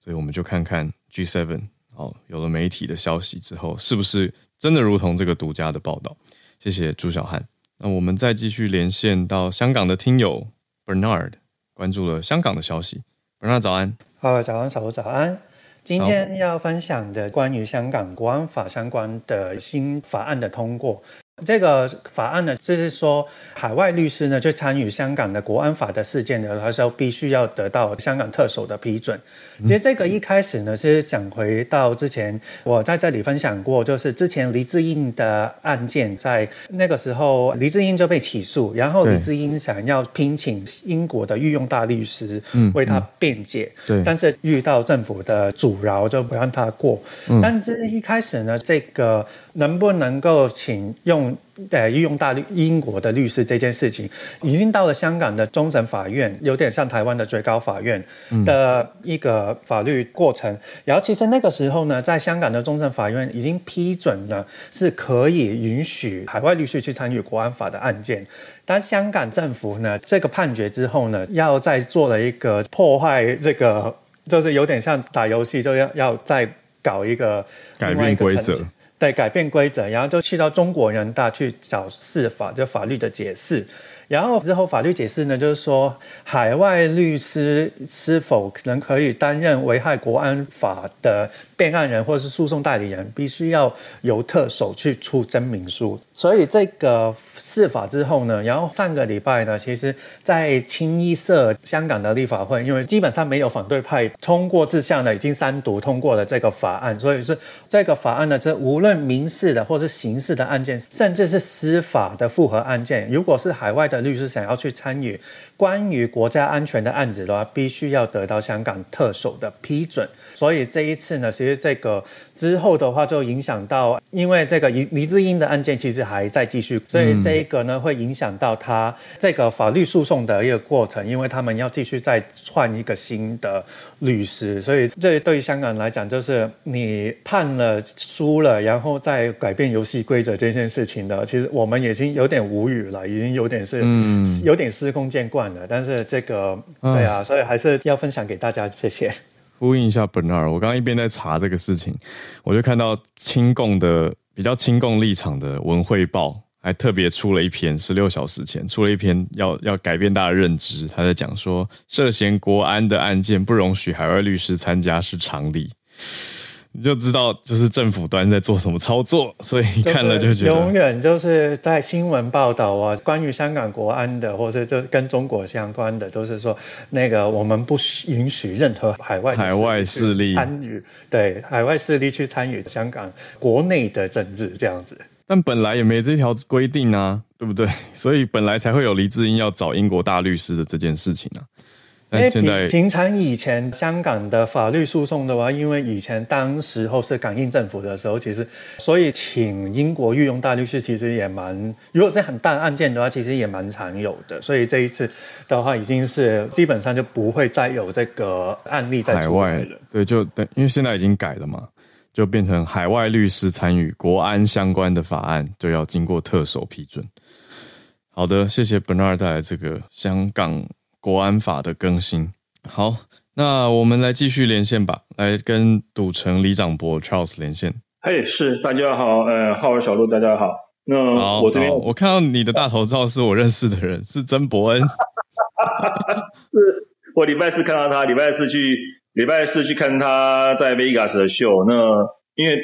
Speaker 1: 所以我们就看看 G7 哦，有了媒体的消息之后，是不是真的如同这个独家的报道。谢谢朱小汉。那我们再继续连线到香港的听友 Bernard，关注了香港的消息。Bernard 早安。
Speaker 4: 好，早安，早早安。今天要分享的关于香港国安法相关的新法案的通过。这个法案呢，就是说海外律师呢，就参与香港的国安法的事件的时候，必须要得到香港特首的批准。其实这个一开始呢，是讲回到之前我在这里分享过，就是之前黎智英的案件，在那个时候黎智英就被起诉，然后黎智英想要聘请英国的御用大律师为他辩解，对，但是遇到政府的阻挠，就不让他过。但是一开始呢，这个能不能够请用？呃，运用大律英国的律师这件事情，已经到了香港的终审法院，有点像台湾的最高法院的一个法律过程。嗯、然后，其实那个时候呢，在香港的终审法院已经批准了，是可以允许海外律师去参与国安法的案件。但香港政府呢，这个判决之后呢，要再做了一个破坏这个。就是有点像打游戏，就要要再搞一个
Speaker 1: 改变规则，
Speaker 4: 对，改变规则，然后就去到中国人大去找释法，就法律的解释。然后之后法律解释呢，就是说海外律师是否可能可以担任危害国安法的辩案人或者是诉讼代理人，必须要由特首去出证明书。所以这个释法之后呢，然后上个礼拜呢，其实在清一色香港的立法会，因为基本上没有反对派通过这项呢，已经三读通过了这个法案，所以是这个法案呢，这无论民事的或是刑事的案件，甚至是司法的复合案件，如果是海外的。律师想要去参与关于国家安全的案子的话，必须要得到香港特首的批准。所以这一次呢，其实这个之后的话，就影响到，因为这个黎黎智英的案件其实还在继续，所以这一个呢会影响到他这个法律诉讼的一个过程，因为他们要继续再换一个新的律师。所以这对于香港来讲，就是你判了输了，然后再改变游戏规则这件事情的，其实我们已经有点无语了，已经有点是。嗯，有点司空见惯了，但是这个对啊，所以还是要分享给大家，谢谢。
Speaker 1: 呼应一下本二我刚刚一边在查这个事情，我就看到亲共的比较亲共立场的文汇报，还特别出了一篇，十六小时前出了一篇要，要改变大家认知，他在讲说涉嫌国安的案件不容许海外律师参加是常理。你就知道，就是政府端在做什么操作，所以看了就觉得
Speaker 4: 永远就是在新闻报道啊，关于香港国安的，或者就跟中国相关的，都是说那个我们不允许任何海外
Speaker 1: 海外势力
Speaker 4: 参与，对海外势力去参与香港国内的政治这样子。
Speaker 1: 但本来也没这条规定啊，对不对？所以本来才会有黎智英要找英国大律师的这件事情啊。
Speaker 4: 因为平平常以前香港的法律诉讼的话，因为以前当时候是港英政府的时候，其实所以请英国御用大律师其实也蛮，如果是很大案件的话，其实也蛮常有的。所以这一次的话，已经是基本上就不会再有这个案例在海外了。
Speaker 1: 对，就等因为现在已经改了嘛，就变成海外律师参与国安相关的法案，就要经过特首批准。好的，谢谢 Bernard 带来这个香港。国安法的更新，好，那我们来继续连线吧，来跟赌城李长博 Charles 连线。
Speaker 5: 嘿，是大家好，呃，浩尔小路大家好。那
Speaker 1: 好我这边，我看到你的大头照是我认识的人，是曾伯恩。
Speaker 5: 是我礼拜四看到他，礼拜四去礼拜四去看他在 Vegas 的秀。那因为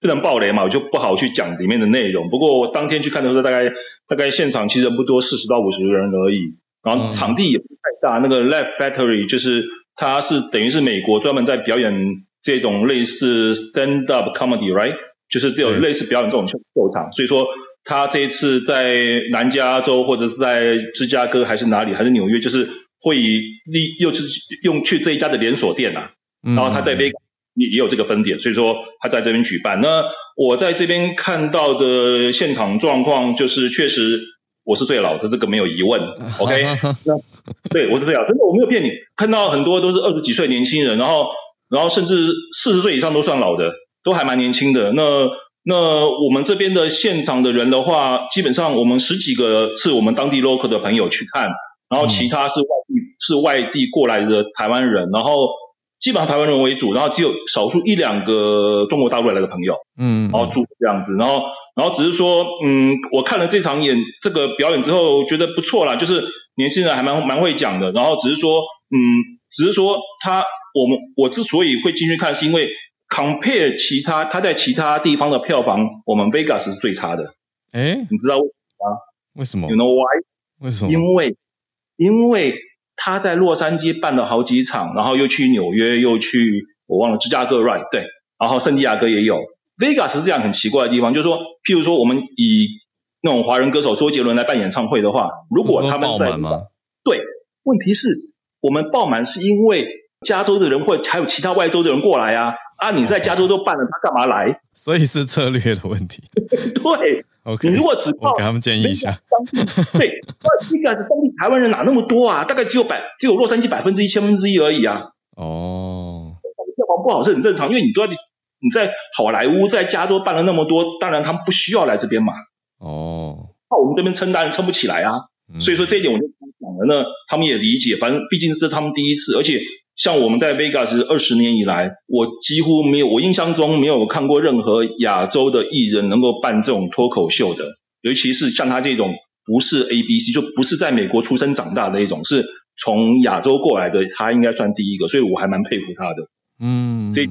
Speaker 5: 不能爆雷嘛，我就不好去讲里面的内容。不过我当天去看的时候，大概大概现场其实不多，四十到五十个人而已。然后场地也不太大，那个 Laugh Factory 就是它是等于是美国专门在表演这种类似 stand up comedy，right？就是这种类似表演这种秀场，所以说他这一次在南加州或者是在芝加哥还是哪里还是纽约，就是会以利又是用去这一家的连锁店啊，然后他在 Vegas 也也有这个分店，所以说他在这边举办。那我在这边看到的现场状况就是确实。我是最老的，这个没有疑问。OK，那对我是最老，真的我没有骗你。看到很多都是二十几岁年轻人，然后然后甚至四十岁以上都算老的，都还蛮年轻的。那那我们这边的现场的人的话，基本上我们十几个是我们当地 local 的朋友去看，然后其他是外地、嗯、是外地过来的台湾人，然后。基本上台湾人为主，然后只有少数一两个中国大陆来的朋友，嗯，然后住这样子，然后然后只是说，嗯，我看了这场演这个表演之后，觉得不错啦，就是年轻人还蛮蛮会讲的，然后只是说，嗯，只是说他我们我之所以会进去看，是因为 compare 其他他在其他地方的票房，我们 Vegas 是最差的，诶，你知道为什么吗？
Speaker 1: 为什么
Speaker 5: ？You know why？
Speaker 1: 为什么？
Speaker 5: 因为因为。他在洛杉矶办了好几场，然后又去纽约，又去我忘了芝加哥，right 对，然后圣地亚哥也有。Vegas 是这样很奇怪的地方，就是说，譬如说我们以那种华人歌手周杰伦来办演唱会的话，如果他们在，对，问题是我们爆满是因为加州的人会还有其他外州的人过来啊，啊你在加州都办了，他干嘛来？
Speaker 1: 所以是策略的问题。
Speaker 5: 对。Okay, 你如果只报，
Speaker 1: 我给他们建议一下。
Speaker 5: 对，那个是当地台湾人哪那么多啊？大概只有百，只有洛杉矶百分之一千分之一而已啊。哦，票房不好是很正常，因为你都在你在好莱坞在加州办了那么多，当然他们不需要来这边嘛。哦，那我们这边撑当然撑不起来啊。嗯、所以说这一点我就讲了，呢他们也理解，反正毕竟是他们第一次，而且像我们在 Vegas 二十年以来，我几乎没有，我印象中没有看过任何亚洲的艺人能够办这种脱口秀的，尤其是像他这种不是 ABC，就不是在美国出生长大的一种，是从亚洲过来的，他应该算第一个，所以我还蛮佩服他的。嗯，这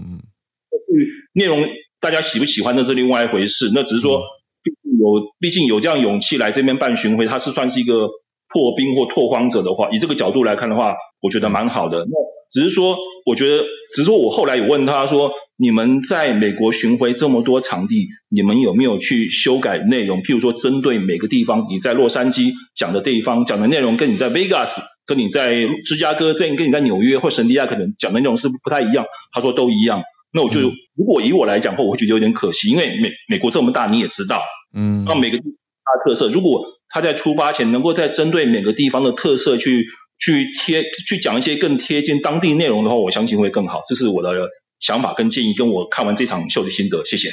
Speaker 5: 内容大家喜不喜欢那是另外一回事，那只是说，毕竟有毕竟有这样勇气来这边办巡回，他是算是一个。破冰或拓荒者的话，以这个角度来看的话，我觉得蛮好的。那只是说，我觉得，只是说我后来有问他说，你们在美国巡回这么多场地，你们有没有去修改内容？譬如说，针对每个地方，你在洛杉矶讲的地方讲的内容，跟你在 Vegas、跟你在芝加哥、跟跟你在纽约或圣地亚可能讲的内容是不太一样。他说都一样。那我就如果以我来讲的话，我会觉得有点可惜，因为美美国这么大，你也知道，嗯，那每个地方它的特色，如果他在出发前能够在针对每个地方的特色去去贴去讲一些更贴近当地内容的话，我相信会更好。这是我的想法跟建议，跟我看完这场秀的心得。谢谢。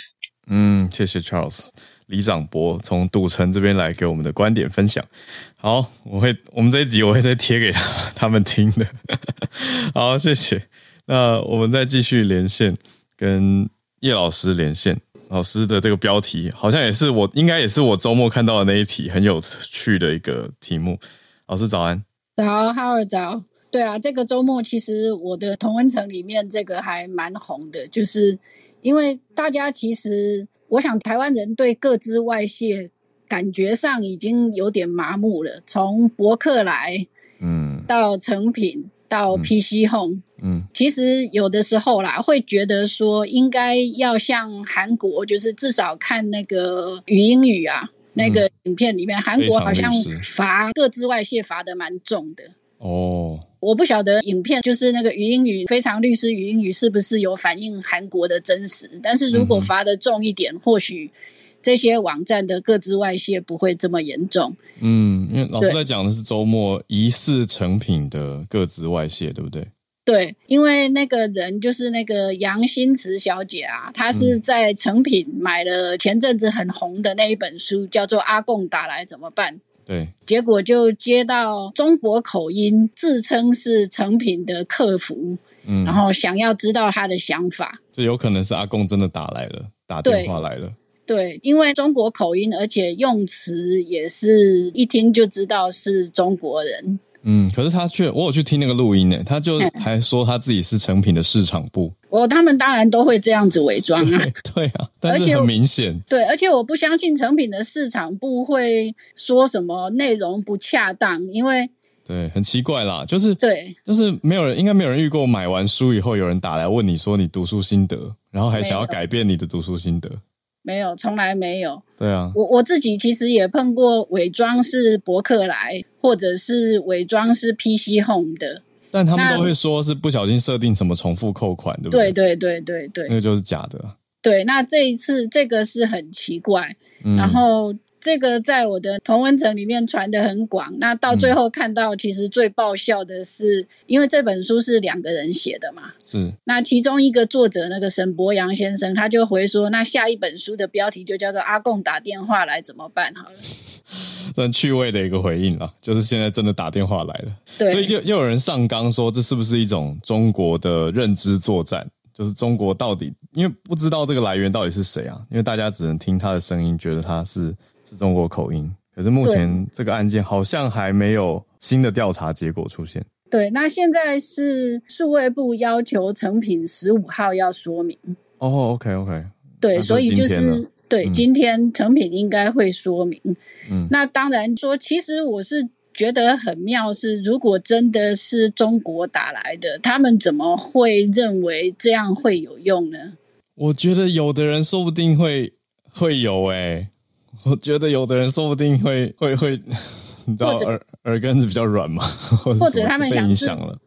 Speaker 1: 嗯，谢谢 Charles 李长博从赌城这边来给我们的观点分享。好，我会我们这一集我会再贴给他他们听的。好，谢谢。那我们再继续连线跟叶老师连线。老师的这个标题好像也是我，应该也是我周末看到的那一题，很有趣的一个题目。老师早安，
Speaker 6: 早，哈尔早。对啊，这个周末其实我的同温层里面这个还蛮红的，就是因为大家其实，我想台湾人对各自外泄感觉上已经有点麻木了，从博客来，嗯，到成品。到 PC Home，嗯，嗯，其实有的时候啦，会觉得说应该要像韩国，就是至少看那个语音语啊，那个影片里面，韩国好像罚各自外泄罚的蛮重的。哦，我不晓得影片就是那个语音语非常律师语音语是不是有反映韩国的真实，但是如果罚的重一点，嗯、或许。这些网站的各自外泄不会这么严重。
Speaker 1: 嗯，因为老师在讲的是周末疑似成品的各自外泄，对不对？
Speaker 6: 对，因为那个人就是那个杨新慈小姐啊，她是在成品买了前阵子很红的那一本书，叫做《阿共打来怎么办》。
Speaker 1: 对，
Speaker 6: 结果就接到中国口音，自称是成品的客服，嗯，然后想要知道他的想法，
Speaker 1: 就有可能是阿共真的打来了，打电话来了。
Speaker 6: 对，因为中国口音，而且用词也是一听就知道是中国人。
Speaker 1: 嗯，可是他却，我有去听那个录音呢，他就还说他自己是成品的市场部。
Speaker 6: 哦，他们当然都会这样子伪装啊。
Speaker 1: 对，对啊，但是很明显。
Speaker 6: 对，而且我不相信成品的市场部会说什么内容不恰当，因为
Speaker 1: 对，很奇怪啦，就是
Speaker 6: 对，
Speaker 1: 就是没有人，应该没有人遇过买完书以后有人打来问你说你读书心得，然后还想要改变你的读书心得。
Speaker 6: 没有，从来没有。
Speaker 1: 对啊，
Speaker 6: 我我自己其实也碰过伪装是博客来，或者是伪装是 PC Home 的，
Speaker 1: 但他们都会说是不小心设定什么重复扣款，对不对？
Speaker 6: 对对对对对，
Speaker 1: 那个就是假的。
Speaker 6: 对，那这一次这个是很奇怪，嗯、然后。这个在我的同文层里面传的很广，那到最后看到，其实最爆笑的是，嗯、因为这本书是两个人写的嘛，
Speaker 1: 是。
Speaker 6: 那其中一个作者那个沈博洋先生，他就回说，那下一本书的标题就叫做《阿贡打电话来怎么办》好了。
Speaker 1: 很趣味的一个回应啊，就是现在真的打电话来了，
Speaker 6: 对，
Speaker 1: 所以就又有人上纲说，这是不是一种中国的认知作战？就是中国到底，因为不知道这个来源到底是谁啊，因为大家只能听他的声音，觉得他是。是中国口音，可是目前这个案件好像还没有新的调查结果出现。
Speaker 6: 对，那现在是数位部要求成品十五号要说明。
Speaker 1: 哦，OK，OK。Okay, okay.
Speaker 6: 对，所以就是对，今天成品应该会说明。嗯，那当然说，其实我是觉得很妙，是如果真的是中国打来的，他们怎么会认为这样会有用呢？
Speaker 1: 我觉得有的人说不定会会有诶、欸我觉得有的人说不定会会会，你知道耳耳根子比较软嘛，
Speaker 6: 或者他们想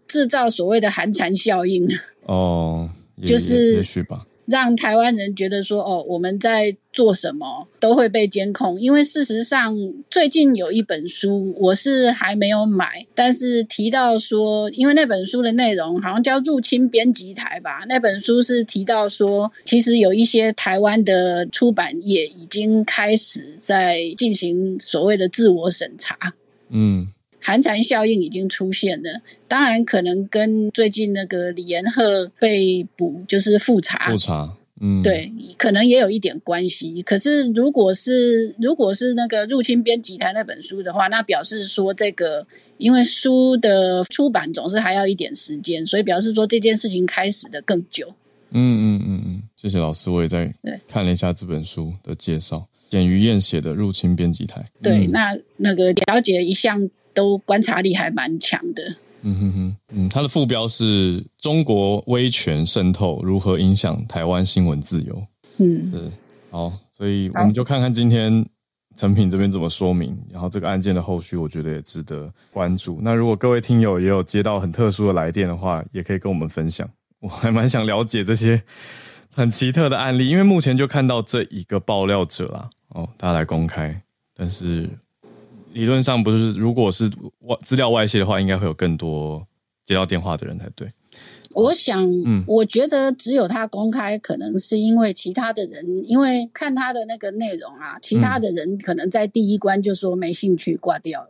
Speaker 6: 制造所谓的寒蝉效应哦，就是
Speaker 1: 也许吧。
Speaker 6: 让台湾人觉得说，哦，我们在做什么都会被监控。因为事实上，最近有一本书，我是还没有买，但是提到说，因为那本书的内容好像叫《入侵编辑台》吧。那本书是提到说，其实有一些台湾的出版业已经开始在进行所谓的自我审查。嗯。寒蝉效应已经出现了。当然，可能跟最近那个李延鹤被捕，就是复查，
Speaker 1: 复查，嗯，
Speaker 6: 对，可能也有一点关系。可是，如果是如果是那个入侵编辑台那本书的话，那表示说这个，因为书的出版总是还要一点时间，所以表示说这件事情开始的更久。
Speaker 1: 嗯嗯嗯嗯，谢谢老师，我也在看了一下这本书的介绍，简于燕写的《入侵编辑台》。
Speaker 6: 对，嗯、那那个了解一向都观察力还蛮强的。
Speaker 1: 嗯哼哼，嗯，他的副标是中国威权渗透如何影响台湾新闻自由。
Speaker 6: 嗯，
Speaker 1: 是好，所以我们就看看今天成品这边怎么说明，然后这个案件的后续，我觉得也值得关注。那如果各位听友也有接到很特殊的来电的话，也可以跟我们分享。我还蛮想了解这些很奇特的案例，因为目前就看到这一个爆料者啦，哦，他来公开，但是理论上不是，如果是外资料外泄的话，应该会有更多接到电话的人才对。
Speaker 6: 我想，嗯，我觉得只有他公开，可能是因为其他的人，因为看他的那个内容啊，其他的人可能在第一关就说没兴趣挂掉了。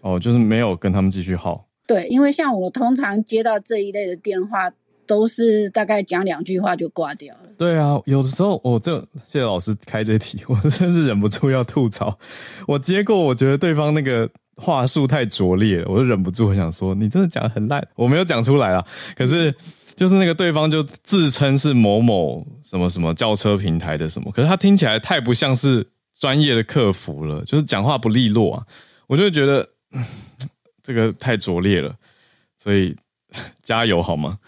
Speaker 1: 哦，就是没有跟他们继续耗。
Speaker 6: 对，因为像我通常接到这一类的电话。都是大概讲两句话就挂掉了。
Speaker 1: 对啊，有的时候我这谢谢老师开这题，我真是忍不住要吐槽。我接过，我觉得对方那个话术太拙劣了，我就忍不住很想说，你真的讲得很烂。我没有讲出来啊，可是就是那个对方就自称是某某什么什么轿车平台的什么，可是他听起来太不像是专业的客服了，就是讲话不利落啊，我就觉得这个太拙劣了，所以。加油好吗？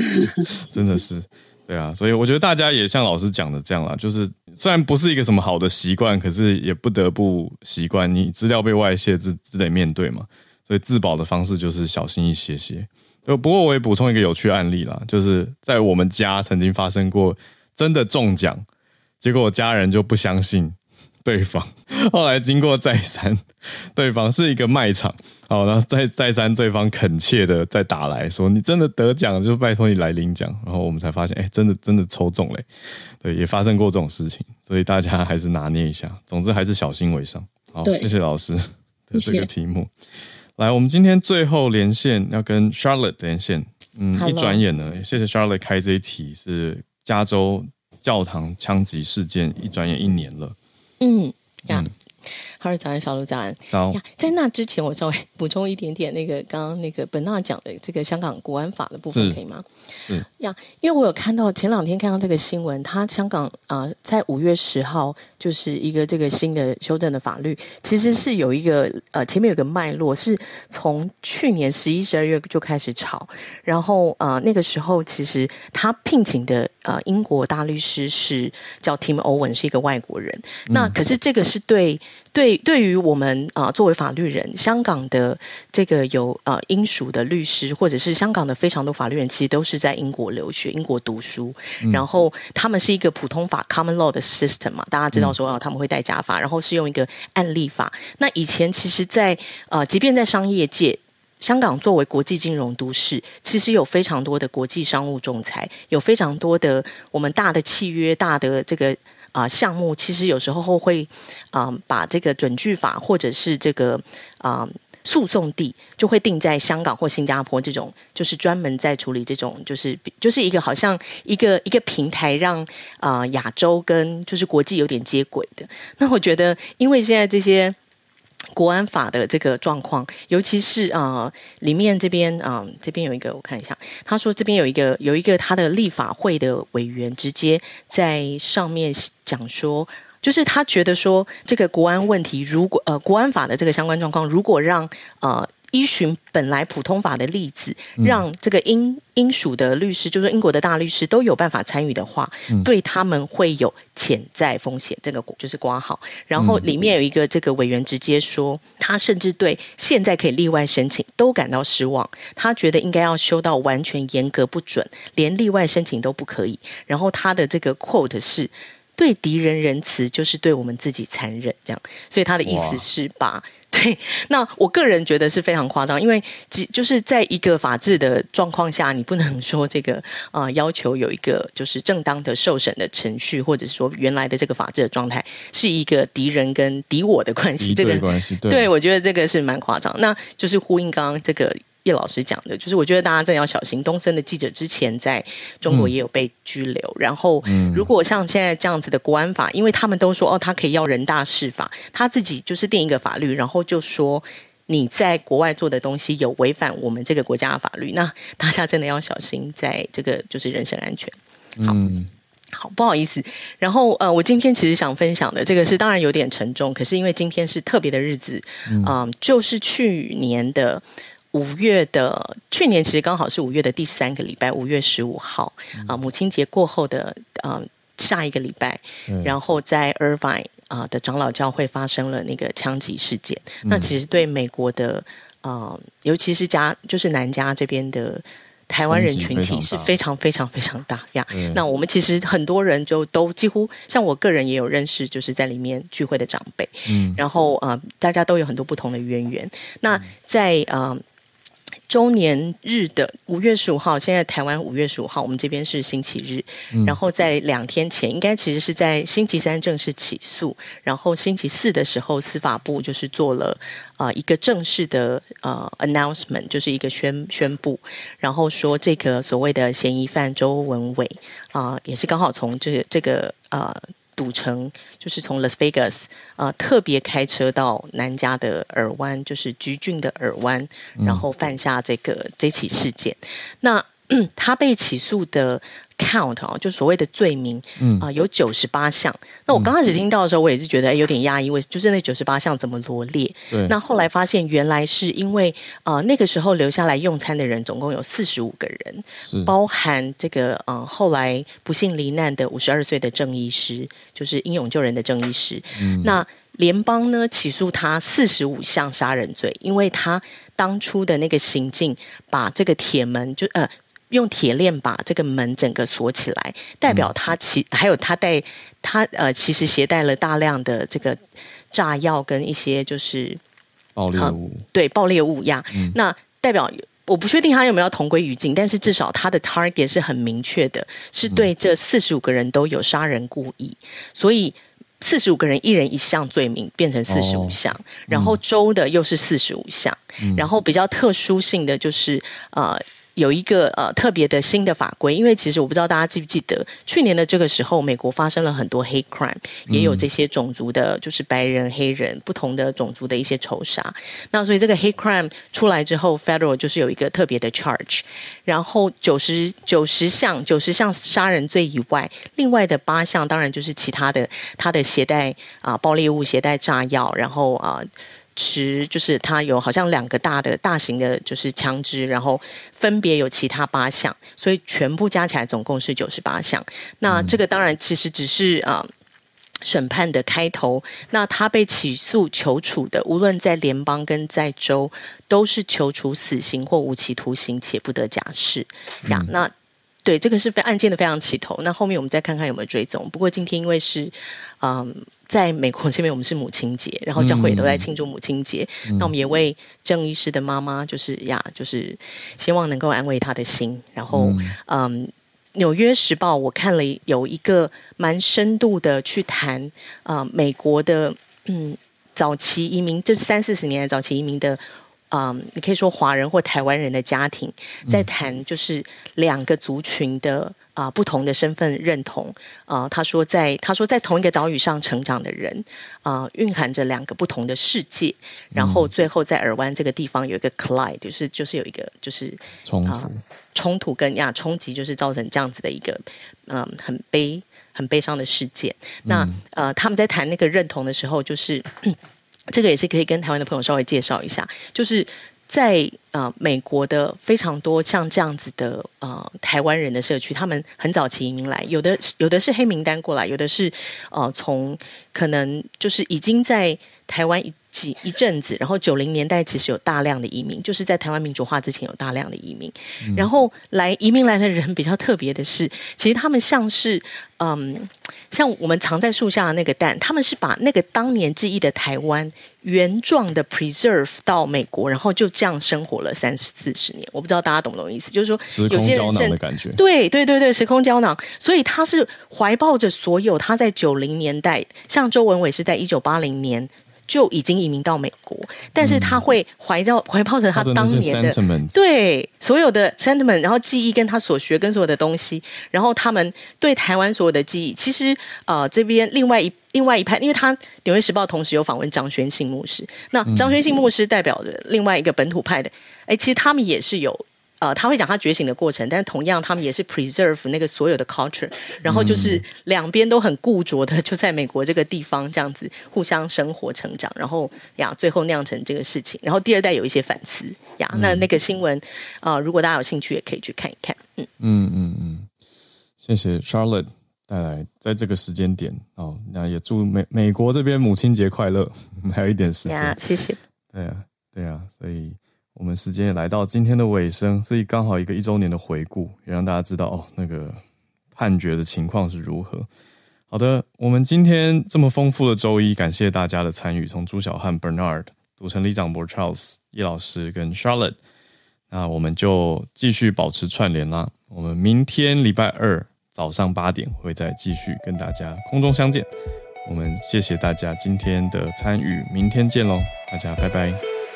Speaker 1: 真的是，对啊，所以我觉得大家也像老师讲的这样啦，就是虽然不是一个什么好的习惯，可是也不得不习惯。你资料被外泄，只只得面对嘛。所以自保的方式就是小心一些些。就不过我也补充一个有趣案例啦，就是在我们家曾经发生过真的中奖，结果我家人就不相信。对方后来经过再三，对方是一个卖场，好，然后再再三，对方恳切的再打来说：“你真的得奖，就拜托你来领奖。”然后我们才发现，哎，真的真的抽中嘞，对，也发生过这种事情，所以大家还是拿捏一下，总之还是小心为上。好，谢谢老师的这个题目。来，我们今天最后连线要跟 Charlotte 连线，嗯.一转眼呢，谢谢 Charlotte 开这一题是加州教堂枪击事件，一转眼一年了。
Speaker 7: 嗯，这样。哈喽，早安，小鹿早安。
Speaker 1: 早。
Speaker 7: 在那之前，我稍微补充一点点那个刚刚那个本娜讲的这个香港国安法的部分，可以吗？
Speaker 1: 嗯。
Speaker 7: 呀，因为我有看到前两天看到这个新闻，他香港啊、呃，在五月十号就是一个这个新的修正的法律，其实是有一个呃前面有个脉络，是从去年十一、十二月就开始炒，然后啊、呃、那个时候其实他聘请的呃英国大律师是叫 Tim Owen，是一个外国人。嗯、那可是这个是对。对，对于我们啊、呃，作为法律人，香港的这个有呃英属的律师，或者是香港的非常多法律人，其实都是在英国留学、英国读书，嗯、然后他们是一个普通法 （common law） 的 system 嘛，大家知道说啊、他们会带假法，然后是用一个案例法。那以前其实在，在呃，即便在商业界，香港作为国际金融都市，其实有非常多的国际商务仲裁，有非常多的我们大的契约、大的这个。啊、项目其实有时候会啊、把这个准据法或者是这个啊、诉讼地就会定在香港或新加坡这种，就是专门在处理这种，就是就是一个好像一个一个平台让，啊亚洲跟就是国际有点接轨的。那我觉得，因为现在这些。国安法的这个状况，尤其是啊、里面这边啊、这边有一个，我看一下，他说这边有一个有一个他的立法会的委员直接在上面讲说，就是他觉得说这个国安问题，如果呃国安法的这个相关状况，如果让呃。依循本来普通法的例子，让这个英英属的律师，就是英国的大律师都有办法参与的话，嗯、对他们会有潜在风险。这个就是挂号。然后里面有一个这个委员直接说，他甚至对现在可以例外申请都感到失望。他觉得应该要修到完全严格不准，连例外申请都不可以。然后他的这个 quote 是对敌人仁慈，就是对我们自己残忍。这样，所以他的意思是把。对，那我个人觉得是非常夸张，因为即就是在一个法治的状况下，你不能说这个啊、呃、要求有一个就是正当的受审的程序，或者是说原来的这个法治的状态是一个敌人跟敌我的关系，这个
Speaker 1: 关系，对，
Speaker 7: 对我觉得这个是蛮夸张。那就是呼应刚刚这个。叶老师讲的，就是我觉得大家真的要小心。东森的记者之前在中国也有被拘留，嗯、然后如果像现在这样子的国安法，因为他们都说哦，他可以要人大释法，他自己就是定一个法律，然后就说你在国外做的东西有违反我们这个国家的法律，那大家真的要小心，在这个就是人身安全。好，嗯、好，不好意思。然后呃，我今天其实想分享的这个是当然有点沉重，可是因为今天是特别的日子，嗯、呃，就是去年的。五月的去年其实刚好是五月的第三个礼拜，五月十五号啊，母亲节过后的啊下一个礼拜，嗯、然后在 Irvine 啊的长老教会发生了那个枪击事件。嗯、那其实对美国的啊，尤其是加就是南加这边的台湾人群体是非常非常非常大呀。嗯、那我们其实很多人就都几乎像我个人也有认识，就是在里面聚会的长辈，嗯，然后啊，大家都有很多不同的渊源。那在啊。周年日的五月十五号，现在台湾五月十五号，我们这边是星期日。嗯、然后在两天前，应该其实是在星期三正式起诉，然后星期四的时候，司法部就是做了啊、呃、一个正式的呃 announcement，就是一个宣宣布，然后说这个所谓的嫌疑犯周文伟啊、呃，也是刚好从这个这个呃。赌城就是从 Las Vegas 啊、呃，特别开车到南加的尔湾，就是橘郡的尔湾，然后犯下这个这起事件。嗯、那 他被起诉的。count 哦，就所谓的罪名，啊、呃，有九十八项。那我刚开始听到的时候，我也是觉得有点压抑，为就是那九十八项怎么罗列？对那后来发现，原来是因为啊、呃，那个时候留下来用餐的人总共有四十五个人，包含这个呃后来不幸罹难的五十二岁的郑医师，就是英勇救人的郑医师。嗯、那联邦呢起诉他四十五项杀人罪，因为他当初的那个行径，把这个铁门就呃。用铁链把这个门整个锁起来，代表他其还有他带他呃，其实携带了大量的这个炸药跟一些就是
Speaker 1: 爆裂物，
Speaker 7: 呃、对爆裂物呀。嗯、那代表我不确定他有没有同归于尽，但是至少他的 target 是很明确的，是对这四十五个人都有杀人故意，所以四十五个人一人一项罪名变成四十五项，哦、然后州的又是四十五项，嗯、然后比较特殊性的就是呃。有一个呃特别的新的法规，因为其实我不知道大家记不记得，去年的这个时候，美国发生了很多 hate crime，也有这些种族的，就是白人、黑人不同的种族的一些仇杀。那所以这个 hate crime 出来之后，federal 就是有一个特别的 charge，然后九十九十项九十项杀人罪以外，另外的八项当然就是其他的，他的携带啊、呃、爆裂物、携带炸药，然后啊。呃持就是他有好像两个大的大型的，就是枪支，然后分别有其他八项，所以全部加起来总共是九十八项。那这个当然其实只是啊、呃、审判的开头。那他被起诉求处的，无论在联邦跟在州，都是求处死刑或无期徒刑，且不得假释呀。那对这个是非案件的非常起头。那后面我们再看看有没有追踪。不过今天因为是嗯。在美国这边，我们是母亲节，然后教会也都在庆祝母亲节。嗯、那我们也为郑医师的妈妈，就是呀，就是希望能够安慰她的心。然后，嗯，嗯，《纽约时报》我看了有一个蛮深度的去谈啊、呃，美国的嗯早期移民，这三四十年来早期移民的。嗯，um, 你可以说华人或台湾人的家庭在谈，就是两个族群的啊、呃、不同的身份认同啊、呃。他说在，他说在同一个岛屿上成长的人啊、呃，蕴含着两个不同的世界。然后最后在耳湾这个地方有一个 collide，就是就是有一个就是
Speaker 1: 冲突、呃、
Speaker 7: 冲突跟呀冲击，就是造成这样子的一个嗯很悲很悲伤的事件。那呃他们在谈那个认同的时候，就是。这个也是可以跟台湾的朋友稍微介绍一下，就是在呃美国的非常多像这样子的呃台湾人的社区，他们很早期移民来，有的有的是黑名单过来，有的是呃从可能就是已经在台湾几一阵子，然后九零年代其实有大量的移民，就是在台湾民主化之前有大量的移民，嗯、然后来移民来的人比较特别的是，其实他们像是嗯，像我们藏在树下的那个蛋，他们是把那个当年记忆的台湾原状的 preserve 到美国，然后就这样生活了三四十年。我不知道大家懂不懂意思，就是说有些人
Speaker 1: 时空胶囊的感觉，
Speaker 7: 对对对对，时空胶囊，所以他是怀抱着所有他在九零年代，像周文伟是在一九八零年。就已经移民到美国，但是他会怀着怀抱着他当年的，
Speaker 1: 的
Speaker 7: 对所有的 sentiment，然后记忆跟他所学跟所有的东西，然后他们对台湾所有的记忆，其实呃这边另外一另外一派，因为他《纽约时报》同时有访问张宣信牧师，那张宣信牧师代表着另外一个本土派的，哎，其实他们也是有。呃，他会讲他觉醒的过程，但是同样他们也是 preserve 那个所有的 culture，然后就是两边都很固着的，就在美国这个地方这样子互相生活成长，然后呀，最后酿成这个事情。然后第二代有一些反思呀，那那个新闻啊、呃，如果大家有兴趣，也可以去看一看。嗯
Speaker 1: 嗯嗯嗯，谢谢 Charlotte 带来在这个时间点哦，那也祝美美国这边母亲节快乐，还有一点时间，
Speaker 7: 谢谢。
Speaker 1: 对啊，对啊，所以。我们时间也来到今天的尾声，所以刚好一个一周年的回顾，也让大家知道哦，那个判决的情况是如何。好的，我们今天这么丰富的周一，感谢大家的参与，从朱小汉、Bernard、赌城里长伯 Charles、叶老师跟 Charlotte，那我们就继续保持串联啦。我们明天礼拜二早上八点会再继续跟大家空中相见。我们谢谢大家今天的参与，明天见喽，大家拜拜。